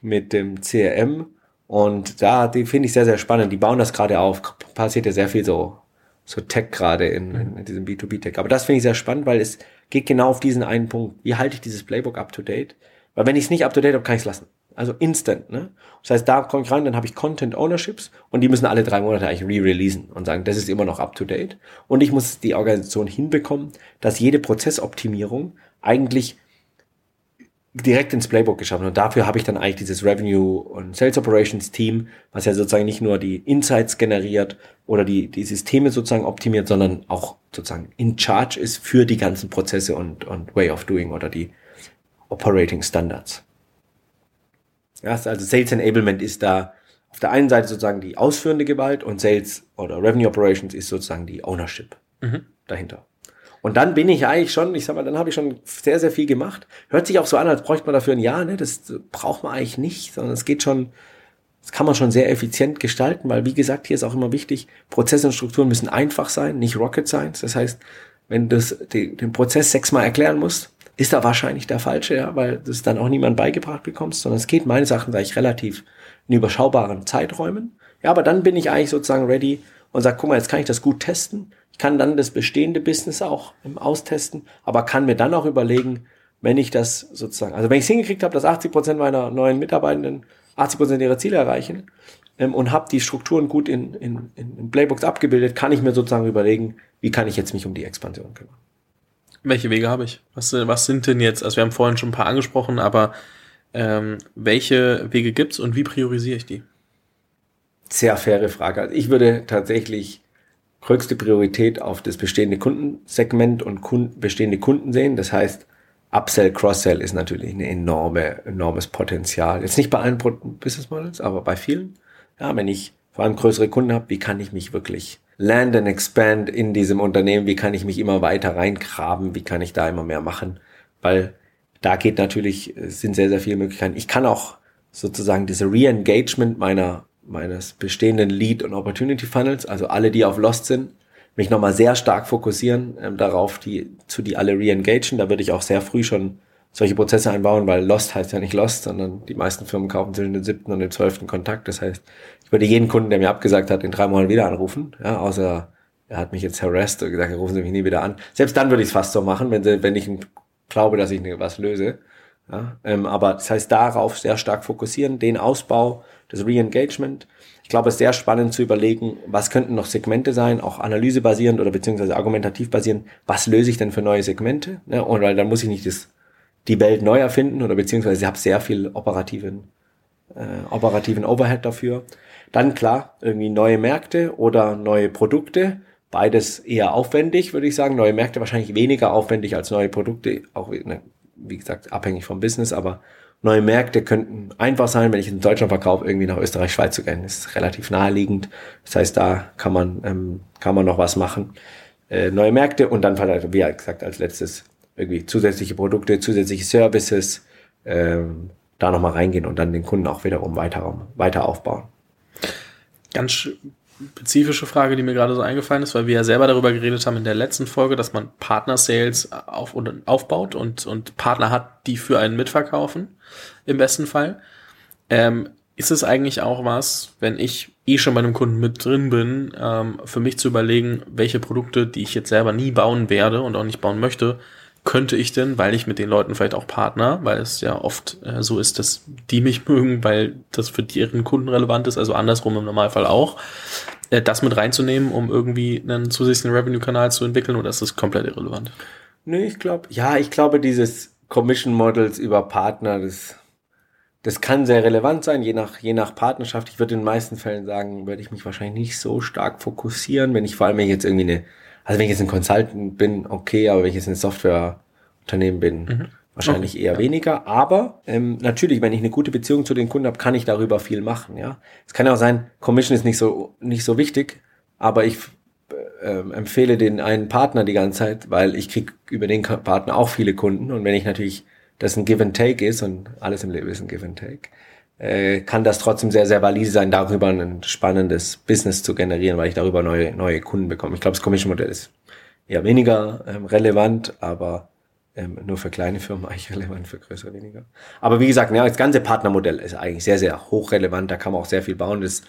mit dem CRM. Und da, die finde ich sehr, sehr spannend. Die bauen das gerade auf. Passiert ja sehr viel so, so Tech gerade in, in, in diesem B2B-Tech. Aber das finde ich sehr spannend, weil es geht genau auf diesen einen Punkt. Wie halte ich dieses Playbook up to date? Weil wenn ich es nicht up to date habe, kann ich es lassen. Also instant. Ne? Das heißt, da komme ich rein, dann habe ich Content Ownerships und die müssen alle drei Monate eigentlich re-releasen und sagen, das ist immer noch up to date. Und ich muss die Organisation hinbekommen, dass jede Prozessoptimierung eigentlich direkt ins Playbook geschaffen. Und dafür habe ich dann eigentlich dieses Revenue und Sales Operations Team, was ja sozusagen nicht nur die Insights generiert oder die, die Systeme sozusagen optimiert, sondern auch sozusagen in charge ist für die ganzen Prozesse und, und Way of Doing oder die Operating Standards. Ja, also Sales Enablement ist da auf der einen Seite sozusagen die ausführende Gewalt und Sales oder Revenue Operations ist sozusagen die Ownership mhm. dahinter. Und dann bin ich eigentlich schon, ich sag mal, dann habe ich schon sehr, sehr viel gemacht. Hört sich auch so an, als bräuchte man dafür ein Jahr, ne? Das braucht man eigentlich nicht, sondern es geht schon, das kann man schon sehr effizient gestalten, weil wie gesagt, hier ist auch immer wichtig, Prozesse und Strukturen müssen einfach sein, nicht Rocket Science. Das heißt, wenn du den Prozess sechsmal erklären musst, ist da wahrscheinlich der falsche, ja, weil das dann auch niemand beigebracht bekommst, sondern es geht meines Erachtens eigentlich relativ in überschaubaren Zeiträumen. Ja, aber dann bin ich eigentlich sozusagen ready und sage, guck mal, jetzt kann ich das gut testen. Ich kann dann das bestehende Business auch austesten, aber kann mir dann auch überlegen, wenn ich das sozusagen, also wenn ich es hingekriegt habe, dass 80 Prozent meiner neuen Mitarbeitenden 80 Prozent ihrer Ziele erreichen ähm, und habe die Strukturen gut in, in, in Playbooks abgebildet, kann ich mir sozusagen überlegen, wie kann ich jetzt mich um die Expansion kümmern. Welche Wege habe ich? Was, was sind denn jetzt, also wir haben vorhin schon ein paar angesprochen, aber ähm, welche Wege gibt's und wie priorisiere ich die? Sehr faire Frage. Also ich würde tatsächlich höchste Priorität auf das bestehende Kundensegment und Kunden, bestehende Kunden sehen. Das heißt, Upsell, Cross-Sell ist natürlich ein enorme, enormes Potenzial. Jetzt nicht bei allen Business Models, aber bei vielen. Ja, wenn ich vor allem größere Kunden habe, wie kann ich mich wirklich Land and Expand in diesem Unternehmen, wie kann ich mich immer weiter reingraben, wie kann ich da immer mehr machen, weil da geht natürlich, sind sehr, sehr viele Möglichkeiten. Ich kann auch sozusagen diese Re-Engagement meiner, meines bestehenden Lead- und Opportunity-Funnels, also alle, die auf Lost sind, mich nochmal sehr stark fokussieren ähm, darauf, die, zu die alle re-engagen. Da würde ich auch sehr früh schon solche Prozesse einbauen, weil Lost heißt ja nicht Lost, sondern die meisten Firmen kaufen zwischen den siebten und den zwölften Kontakt. Das heißt, ich würde jeden Kunden, der mir abgesagt hat, in drei Monaten wieder anrufen, ja, außer er hat mich jetzt harassed und gesagt, rufen Sie mich nie wieder an. Selbst dann würde ich es fast so machen, wenn, sie, wenn ich glaube, dass ich was löse. Ja, ähm, aber das heißt, darauf sehr stark fokussieren, den Ausbau, das Re-Engagement. Ich glaube, es ist sehr spannend zu überlegen, was könnten noch Segmente sein, auch analysebasierend oder beziehungsweise argumentativ basierend. Was löse ich denn für neue Segmente? Ja, und weil dann muss ich nicht das, die Welt neu erfinden oder beziehungsweise ich habe sehr viel operativen, äh, operativen Overhead dafür. Dann klar, irgendwie neue Märkte oder neue Produkte. Beides eher aufwendig, würde ich sagen. Neue Märkte wahrscheinlich weniger aufwendig als neue Produkte, auch ne, wie gesagt, abhängig vom Business, aber neue Märkte könnten einfach sein, wenn ich in Deutschland verkaufe, irgendwie nach Österreich, Schweiz zu gehen. Das ist relativ naheliegend. Das heißt, da kann man, ähm, kann man noch was machen. Äh, neue Märkte und dann, wie gesagt, als letztes irgendwie zusätzliche Produkte, zusätzliche Services, ähm, da nochmal reingehen und dann den Kunden auch wiederum weiter, weiter aufbauen. Ganz spezifische Frage, die mir gerade so eingefallen ist, weil wir ja selber darüber geredet haben in der letzten Folge, dass man Partner-Sales auf, aufbaut und, und Partner hat, die für einen mitverkaufen, im besten Fall. Ähm, ist es eigentlich auch was, wenn ich eh schon bei einem Kunden mit drin bin, ähm, für mich zu überlegen, welche Produkte, die ich jetzt selber nie bauen werde und auch nicht bauen möchte, könnte ich denn, weil ich mit den Leuten vielleicht auch Partner, weil es ja oft äh, so ist, dass die mich (laughs) mögen, weil das für deren Kunden relevant ist, also andersrum im Normalfall auch, äh, das mit reinzunehmen, um irgendwie einen zusätzlichen Revenue-Kanal zu entwickeln oder ist das komplett irrelevant? Nee, ich glaube, ja, ich glaube, dieses Commission Models über Partner, das, das kann sehr relevant sein, je nach, je nach Partnerschaft. Ich würde in den meisten Fällen sagen, würde ich mich wahrscheinlich nicht so stark fokussieren, wenn ich vor allem jetzt irgendwie eine also wenn ich jetzt ein Consultant bin, okay, aber wenn ich jetzt eine Software Unternehmen bin, mhm. wahrscheinlich okay, eher ja. weniger. Aber ähm, natürlich, wenn ich eine gute Beziehung zu den Kunden habe, kann ich darüber viel machen. Ja, es kann ja auch sein, Commission ist nicht so nicht so wichtig, aber ich äh, empfehle den einen Partner die ganze Zeit, weil ich krieg über den Partner auch viele Kunden und wenn ich natürlich das ein Give and Take ist und alles im Leben ist ein Give and Take, äh, kann das trotzdem sehr, sehr valide sein, darüber ein spannendes Business zu generieren, weil ich darüber neue, neue Kunden bekomme. Ich glaube, das Commission-Modell ist eher weniger ähm, relevant, aber ähm, nur für kleine Firmen (laughs) eigentlich relevant, für größere weniger. Aber wie gesagt, ja, das ganze Partnermodell ist eigentlich sehr, sehr hochrelevant, da kann man auch sehr viel bauen. Das,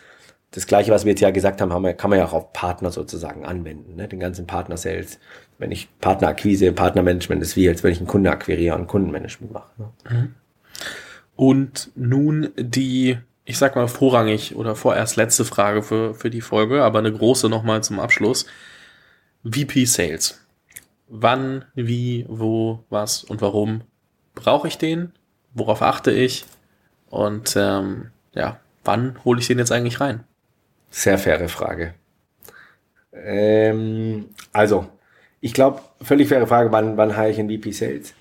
das Gleiche, was wir jetzt ja gesagt haben, haben wir, kann man ja auch auf Partner sozusagen anwenden, ne? den ganzen Partner-Sales. Wenn ich Partnerakquise, Partnermanagement ist wie, als wenn ich einen Kunde akquiriere und Kundenmanagement mache. Ne? Mhm. Und nun die, ich sag mal vorrangig oder vorerst letzte Frage für, für die Folge, aber eine große nochmal zum Abschluss. VP Sales. Wann, wie, wo, was und warum brauche ich den? Worauf achte ich? Und ähm, ja, wann hole ich den jetzt eigentlich rein? Sehr faire Frage. Ähm, also, ich glaube, völlig faire Frage, wann, wann habe ich einen VP Sales?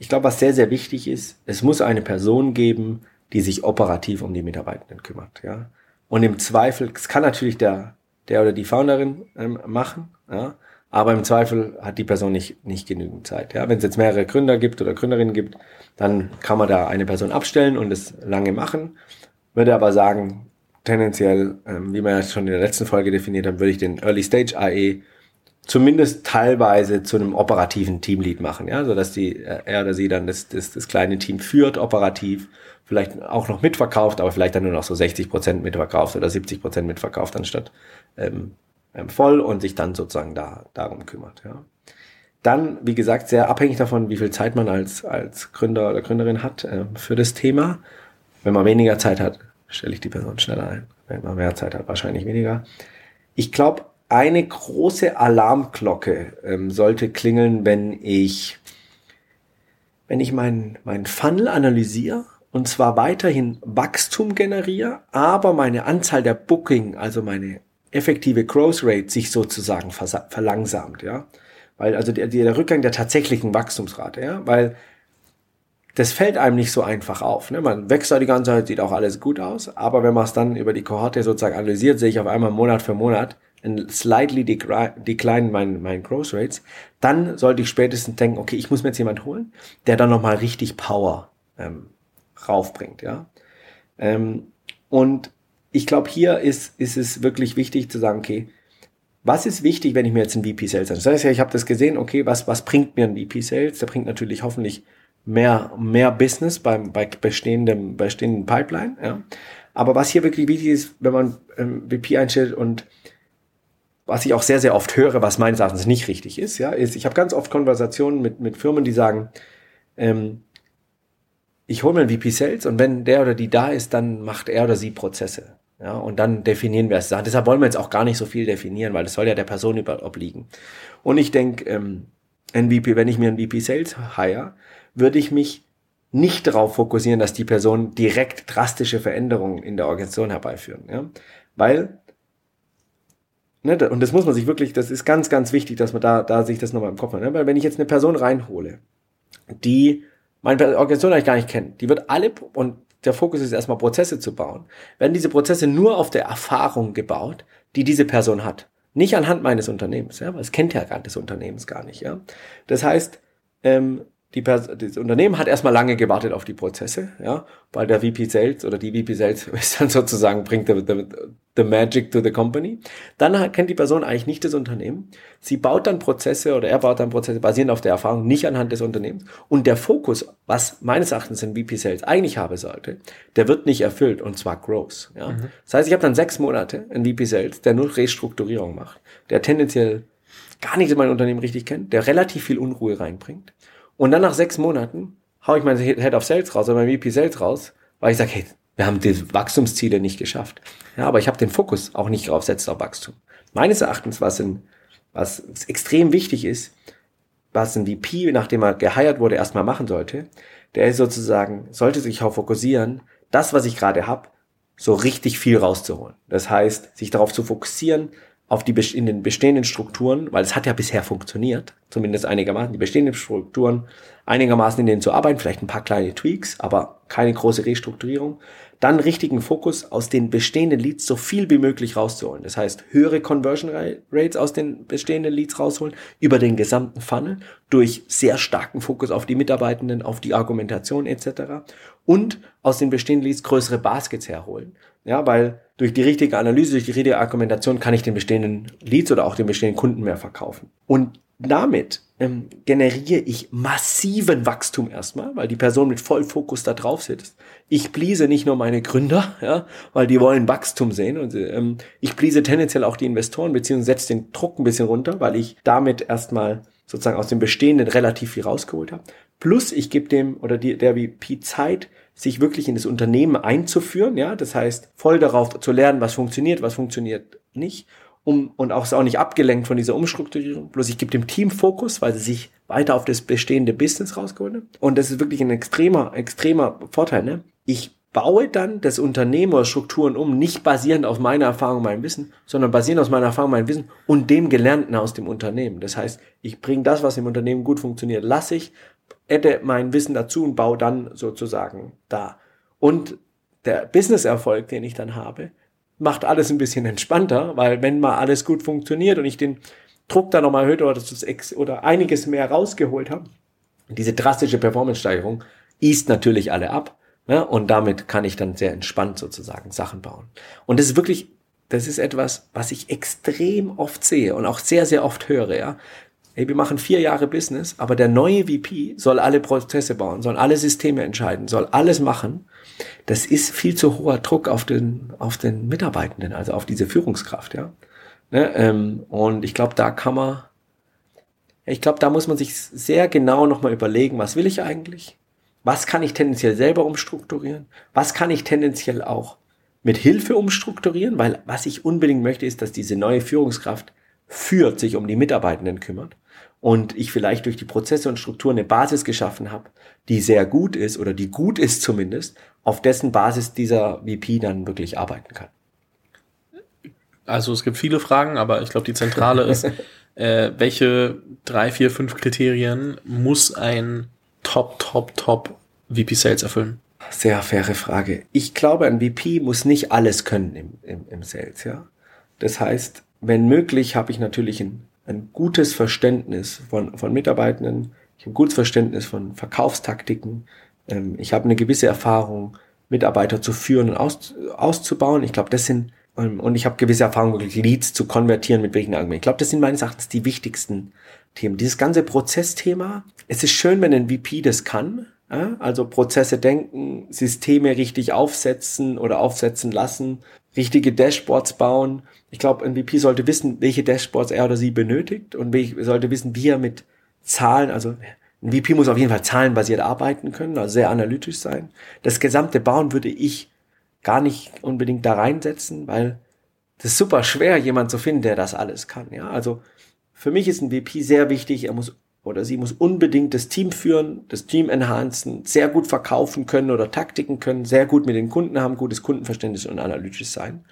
Ich glaube, was sehr, sehr wichtig ist, es muss eine Person geben, die sich operativ um die Mitarbeitenden kümmert. Ja? Und im Zweifel, es kann natürlich der, der oder die Founderin ähm, machen, ja? aber im Zweifel hat die Person nicht, nicht genügend Zeit. Ja? Wenn es jetzt mehrere Gründer gibt oder Gründerinnen gibt, dann kann man da eine Person abstellen und es lange machen. Würde aber sagen, tendenziell, ähm, wie wir ja schon in der letzten Folge definiert haben, würde ich den Early Stage AE zumindest teilweise zu einem operativen Teamlead machen, ja, so dass die äh, er oder sie dann das, das, das kleine Team führt operativ, vielleicht auch noch mitverkauft, aber vielleicht dann nur noch so 60 Prozent mitverkauft oder 70 Prozent mitverkauft anstatt ähm, ähm, voll und sich dann sozusagen da darum kümmert, ja. Dann, wie gesagt, sehr abhängig davon, wie viel Zeit man als als Gründer oder Gründerin hat äh, für das Thema. Wenn man weniger Zeit hat, stelle ich die Person schneller ein. Wenn man mehr Zeit hat, wahrscheinlich weniger. Ich glaube, eine große Alarmglocke ähm, sollte klingeln, wenn ich, wenn ich meinen mein Funnel analysiere und zwar weiterhin Wachstum generiere, aber meine Anzahl der Booking, also meine effektive Growth Rate sich sozusagen verlangsamt, ja. Weil, also der, der Rückgang der tatsächlichen Wachstumsrate, ja, weil das fällt einem nicht so einfach auf. Ne? Man wächst da die ganze Zeit, sieht auch alles gut aus, aber wenn man es dann über die Kohorte sozusagen analysiert, sehe ich auf einmal Monat für Monat, slightly decline in meinen, meinen Growth Rates, dann sollte ich spätestens denken, okay, ich muss mir jetzt jemand holen, der dann nochmal richtig Power ähm, raufbringt, ja. Ähm, und ich glaube, hier ist, ist es wirklich wichtig zu sagen, okay, was ist wichtig, wenn ich mir jetzt einen VP Sales anschaue? Das heißt ja, ich habe das gesehen, okay, was, was bringt mir ein VP Sales? Der bringt natürlich hoffentlich mehr, mehr Business beim, bei bestehendem, bestehenden Pipeline, ja. Aber was hier wirklich wichtig ist, wenn man ähm, VP einstellt und was ich auch sehr, sehr oft höre, was meines Erachtens nicht richtig ist, ja, ist, ich habe ganz oft Konversationen mit, mit Firmen, die sagen, ähm, ich hole mir einen VP Sales und wenn der oder die da ist, dann macht er oder sie Prozesse. Ja, und dann definieren wir es. Deshalb wollen wir jetzt auch gar nicht so viel definieren, weil das soll ja der Person über, obliegen. Und ich denke, ähm, MVP, wenn ich mir einen VP Sales hire, würde ich mich nicht darauf fokussieren, dass die Person direkt drastische Veränderungen in der Organisation herbeiführen. Ja? Weil Ne, und das muss man sich wirklich, das ist ganz, ganz wichtig, dass man da, da sich das nochmal im Kopf hat. Ne? Weil wenn ich jetzt eine Person reinhole, die meine Organisation eigentlich gar nicht kennt, die wird alle, und der Fokus ist erstmal Prozesse zu bauen, werden diese Prozesse nur auf der Erfahrung gebaut, die diese Person hat. Nicht anhand meines Unternehmens, ja, weil es kennt ja gar des Unternehmens gar nicht, ja. Das heißt, ähm, die das Unternehmen hat erstmal lange gewartet auf die Prozesse, ja, weil der VP Sales oder die VP Sales (laughs) ist dann sozusagen bringt the, the, the magic to the company. Dann kennt die Person eigentlich nicht das Unternehmen. Sie baut dann Prozesse oder er baut dann Prozesse basierend auf der Erfahrung, nicht anhand des Unternehmens. Und der Fokus, was meines Erachtens ein VP Sales eigentlich haben sollte, der wird nicht erfüllt und zwar Growth. Ja. Mhm. Das heißt, ich habe dann sechs Monate einen VP Sales, der nur Restrukturierung macht, der tendenziell gar nicht mein Unternehmen richtig kennt, der relativ viel Unruhe reinbringt und dann nach sechs Monaten hau ich mein Head of Sales raus oder mein VP Sales raus, weil ich sage, hey, wir haben die Wachstumsziele nicht geschafft. Ja, aber ich habe den Fokus auch nicht drauf setzt auf Wachstum. Meines Erachtens, was, in, was extrem wichtig ist, was ein VP, nachdem er geheiert wurde, erstmal machen sollte, der ist sozusagen, sollte sich auch fokussieren, das, was ich gerade habe, so richtig viel rauszuholen. Das heißt, sich darauf zu fokussieren, auf die in den bestehenden Strukturen, weil es hat ja bisher funktioniert, zumindest einigermaßen die bestehenden Strukturen einigermaßen in denen zu arbeiten, vielleicht ein paar kleine Tweaks, aber keine große Restrukturierung. Dann richtigen Fokus aus den bestehenden Leads so viel wie möglich rauszuholen. Das heißt, höhere Conversion Rates aus den bestehenden Leads rausholen über den gesamten Funnel durch sehr starken Fokus auf die Mitarbeitenden, auf die Argumentation etc. Und aus den bestehenden Leads größere Baskets herholen. Ja, weil durch die richtige Analyse, durch die richtige Argumentation kann ich den bestehenden Leads oder auch den bestehenden Kunden mehr verkaufen. Und damit ähm, generiere ich massiven Wachstum erstmal, weil die Person mit Vollfokus da drauf sitzt. Ich please nicht nur meine Gründer, ja, weil die wollen Wachstum sehen und ähm, ich please tendenziell auch die Investoren beziehungsweise setze den Druck ein bisschen runter, weil ich damit erstmal sozusagen aus dem Bestehenden relativ viel rausgeholt habe. Plus ich gebe dem oder die, der VP Zeit, sich wirklich in das Unternehmen einzuführen, ja, das heißt, voll darauf zu lernen, was funktioniert, was funktioniert nicht, um, und auch, ist auch nicht abgelenkt von dieser Umstrukturierung. Bloß ich gebe dem Team Fokus, weil sie sich weiter auf das bestehende Business rausgeholt haben. Und das ist wirklich ein extremer, extremer Vorteil, ne? Ich baue dann das Unternehmen oder Strukturen um, nicht basierend auf meiner Erfahrung, meinem Wissen, sondern basierend aus meiner Erfahrung, meinem Wissen und dem Gelernten aus dem Unternehmen. Das heißt, ich bringe das, was im Unternehmen gut funktioniert, lasse ich, adde mein Wissen dazu und baue dann sozusagen da. Und der Business-Erfolg, den ich dann habe, macht alles ein bisschen entspannter, weil wenn mal alles gut funktioniert und ich den Druck dann nochmal erhöht oder, oder einiges mehr rausgeholt habe, diese drastische Performance-Steigerung east natürlich alle ab. Ne? Und damit kann ich dann sehr entspannt sozusagen Sachen bauen. Und das ist wirklich, das ist etwas, was ich extrem oft sehe und auch sehr, sehr oft höre. Ja? Hey, wir machen vier Jahre Business, aber der neue VP soll alle Prozesse bauen, soll alle Systeme entscheiden, soll alles machen. Das ist viel zu hoher Druck auf den, auf den Mitarbeitenden, also auf diese Führungskraft, ja. Ne, ähm, und ich glaube, da kann man, ich glaube, da muss man sich sehr genau nochmal überlegen, was will ich eigentlich? Was kann ich tendenziell selber umstrukturieren? Was kann ich tendenziell auch mit Hilfe umstrukturieren? Weil was ich unbedingt möchte, ist, dass diese neue Führungskraft führt, sich um die Mitarbeitenden kümmert und ich vielleicht durch die Prozesse und Strukturen eine Basis geschaffen habe, die sehr gut ist oder die gut ist zumindest, auf dessen Basis dieser VP dann wirklich arbeiten kann. Also es gibt viele Fragen, aber ich glaube, die zentrale ist, (laughs) äh, welche drei, vier, fünf Kriterien muss ein Top, Top, Top VP Sales erfüllen? Sehr faire Frage. Ich glaube, ein VP muss nicht alles können im, im, im Sales, ja. Das heißt, wenn möglich, habe ich natürlich ein ein gutes Verständnis von, von Mitarbeitenden, ich habe ein gutes Verständnis von Verkaufstaktiken, ähm, ich habe eine gewisse Erfahrung, Mitarbeiter zu führen und aus, auszubauen. Ich glaube, das sind, ähm, und ich habe gewisse Erfahrung, wirklich Leads zu konvertieren mit welchen Argumenten. Ich glaube, das sind meines Erachtens die wichtigsten Themen. Dieses ganze Prozessthema, es ist schön, wenn ein VP das kann, ja? also Prozesse denken, Systeme richtig aufsetzen oder aufsetzen lassen, richtige Dashboards bauen. Ich glaube, ein VP sollte wissen, welche Dashboards er oder sie benötigt und sollte wissen, wie er mit Zahlen, also ein VP muss auf jeden Fall zahlenbasiert arbeiten können, also sehr analytisch sein. Das gesamte Bauen würde ich gar nicht unbedingt da reinsetzen, weil das ist super schwer, jemand zu finden, der das alles kann. Ja, also für mich ist ein VP sehr wichtig. Er muss oder sie muss unbedingt das Team führen, das Team enhancen, sehr gut verkaufen können oder Taktiken können, sehr gut mit den Kunden haben, gutes Kundenverständnis und analytisch sein.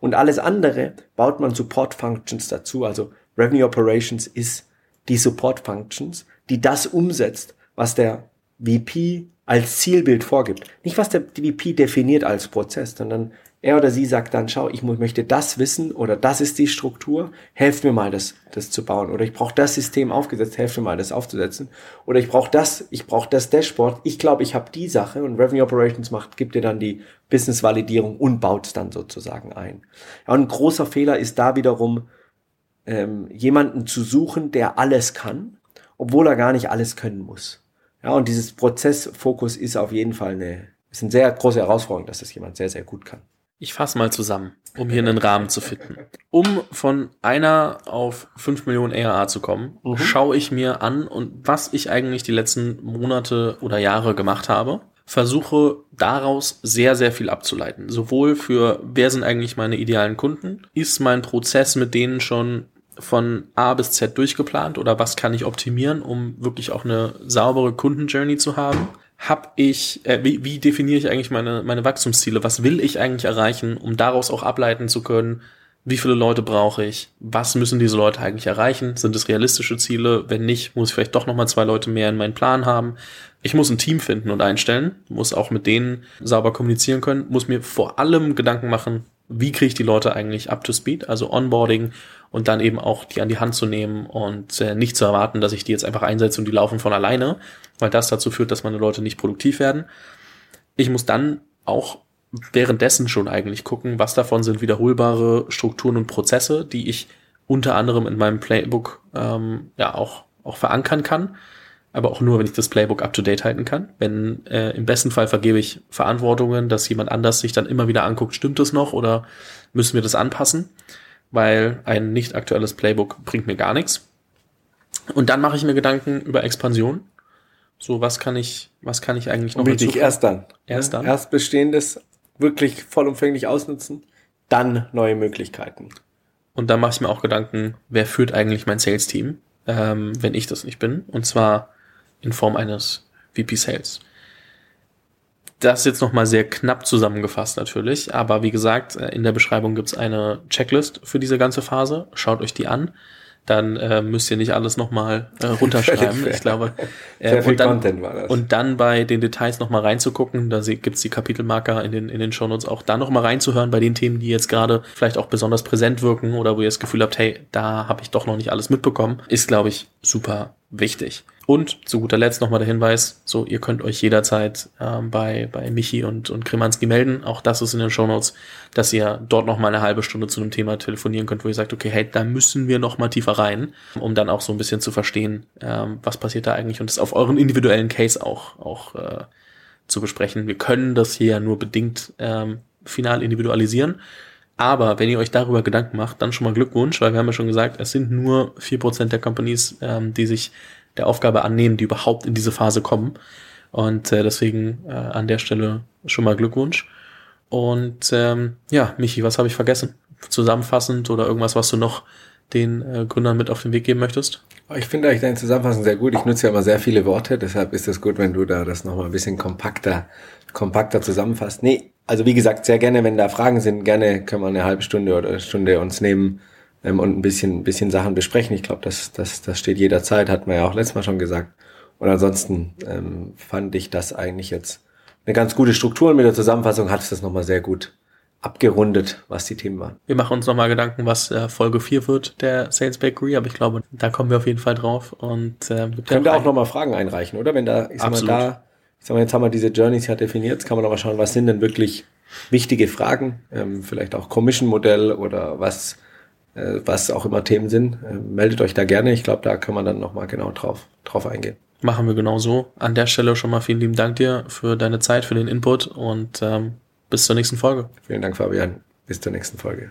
Und alles andere baut man Support Functions dazu. Also Revenue Operations ist die Support Functions, die das umsetzt, was der VP als Zielbild vorgibt. Nicht, was der VP definiert als Prozess, sondern er oder sie sagt dann, schau, ich möchte das wissen oder das ist die Struktur, helft mir mal, das, das zu bauen. Oder ich brauche das System aufgesetzt, helft mir mal, das aufzusetzen. Oder ich brauche das, ich brauche das Dashboard, ich glaube, ich habe die Sache und Revenue Operations macht, gibt dir dann die Business-Validierung und baut es dann sozusagen ein. Ja, und ein großer Fehler ist da wiederum, ähm, jemanden zu suchen, der alles kann, obwohl er gar nicht alles können muss. Ja, und dieses Prozessfokus ist auf jeden Fall eine, ist eine sehr große Herausforderung, dass das jemand sehr, sehr gut kann. Ich fasse mal zusammen, um hier einen Rahmen zu finden. Um von einer auf fünf Millionen ARA zu kommen, mhm. schaue ich mir an und was ich eigentlich die letzten Monate oder Jahre gemacht habe, versuche daraus sehr, sehr viel abzuleiten. Sowohl für, wer sind eigentlich meine idealen Kunden? Ist mein Prozess mit denen schon von A bis Z durchgeplant oder was kann ich optimieren, um wirklich auch eine saubere Kundenjourney zu haben? Habe ich, äh, wie, wie definiere ich eigentlich meine, meine Wachstumsziele? Was will ich eigentlich erreichen, um daraus auch ableiten zu können, wie viele Leute brauche ich, was müssen diese Leute eigentlich erreichen, sind es realistische Ziele, wenn nicht, muss ich vielleicht doch nochmal zwei Leute mehr in meinen Plan haben. Ich muss ein Team finden und einstellen, muss auch mit denen sauber kommunizieren können, muss mir vor allem Gedanken machen, wie kriege ich die Leute eigentlich up to speed, also Onboarding und dann eben auch die an die Hand zu nehmen und äh, nicht zu erwarten, dass ich die jetzt einfach einsetze und die laufen von alleine, weil das dazu führt, dass meine Leute nicht produktiv werden. Ich muss dann auch währenddessen schon eigentlich gucken, was davon sind wiederholbare Strukturen und Prozesse, die ich unter anderem in meinem Playbook ähm, ja auch, auch verankern kann, aber auch nur, wenn ich das Playbook up-to-date halten kann. Wenn äh, im besten Fall vergebe ich Verantwortungen, dass jemand anders sich dann immer wieder anguckt, stimmt es noch oder müssen wir das anpassen, weil ein nicht aktuelles Playbook bringt mir gar nichts. Und dann mache ich mir Gedanken über Expansion. So, was kann ich, was kann ich eigentlich noch Richtig, erst dann. Erst dann. Erst bestehendes wirklich vollumfänglich ausnutzen, dann neue Möglichkeiten. Und da mache ich mir auch Gedanken, wer führt eigentlich mein Sales-Team, ähm, wenn ich das nicht bin. Und zwar in Form eines VP Sales. Das jetzt nochmal sehr knapp zusammengefasst natürlich, aber wie gesagt, äh, in der Beschreibung gibt's eine Checklist für diese ganze Phase. Schaut euch die an dann äh, müsst ihr nicht alles nochmal äh, (laughs) runterschreiben. ich glaube. Äh, und, dann, und dann bei den Details nochmal reinzugucken, da gibt's die Kapitelmarker in den, in den Shownotes auch da nochmal reinzuhören bei den Themen, die jetzt gerade vielleicht auch besonders präsent wirken oder wo ihr das Gefühl habt, hey, da habe ich doch noch nicht alles mitbekommen, ist, glaube ich, super wichtig. Und zu guter Letzt nochmal der Hinweis, so ihr könnt euch jederzeit ähm, bei, bei Michi und, und Kremanski melden. Auch das ist in den Show Notes, dass ihr dort nochmal eine halbe Stunde zu einem Thema telefonieren könnt, wo ihr sagt, okay, hey, da müssen wir nochmal tiefer rein, um dann auch so ein bisschen zu verstehen, ähm, was passiert da eigentlich und es auf euren individuellen Case auch, auch äh, zu besprechen. Wir können das hier ja nur bedingt ähm, final individualisieren. Aber wenn ihr euch darüber Gedanken macht, dann schon mal Glückwunsch, weil wir haben ja schon gesagt, es sind nur vier Prozent der Companies, ähm, die sich der Aufgabe annehmen, die überhaupt in diese Phase kommen. Und äh, deswegen äh, an der Stelle schon mal Glückwunsch. Und ähm, ja, Michi, was habe ich vergessen? Zusammenfassend oder irgendwas, was du noch den äh, Gründern mit auf den Weg geben möchtest? Ich finde eigentlich deine Zusammenfassung sehr gut. Ich nutze ja immer sehr viele Worte, deshalb ist es gut, wenn du da das nochmal ein bisschen kompakter, kompakter zusammenfasst. Nee, also wie gesagt, sehr gerne, wenn da Fragen sind, gerne können wir eine halbe Stunde oder eine Stunde uns nehmen ähm, und ein bisschen, ein bisschen Sachen besprechen. Ich glaube, das, das, das steht jederzeit, hat man ja auch letztes Mal schon gesagt. Und ansonsten ähm, fand ich das eigentlich jetzt eine ganz gute Struktur und mit der Zusammenfassung hat es das nochmal sehr gut abgerundet, was die Themen waren. Wir machen uns nochmal Gedanken, was äh, Folge 4 wird der Sales Bakery, aber ich glaube, da kommen wir auf jeden Fall drauf. Und äh, Können wir auch nochmal Fragen einreichen, oder? Wenn da, ich sag mal, da, ich sag mal, jetzt haben wir diese Journeys ja definiert, jetzt kann man nochmal schauen, was sind denn wirklich wichtige Fragen, ähm, vielleicht auch Commission-Modell oder was äh, was auch immer Themen sind, äh, meldet euch da gerne. Ich glaube, da kann man dann nochmal genau drauf, drauf eingehen. Machen wir genau so. An der Stelle schon mal vielen lieben Dank dir für deine Zeit, für den Input und ähm, bis zur nächsten Folge. Vielen Dank, Fabian. Bis zur nächsten Folge.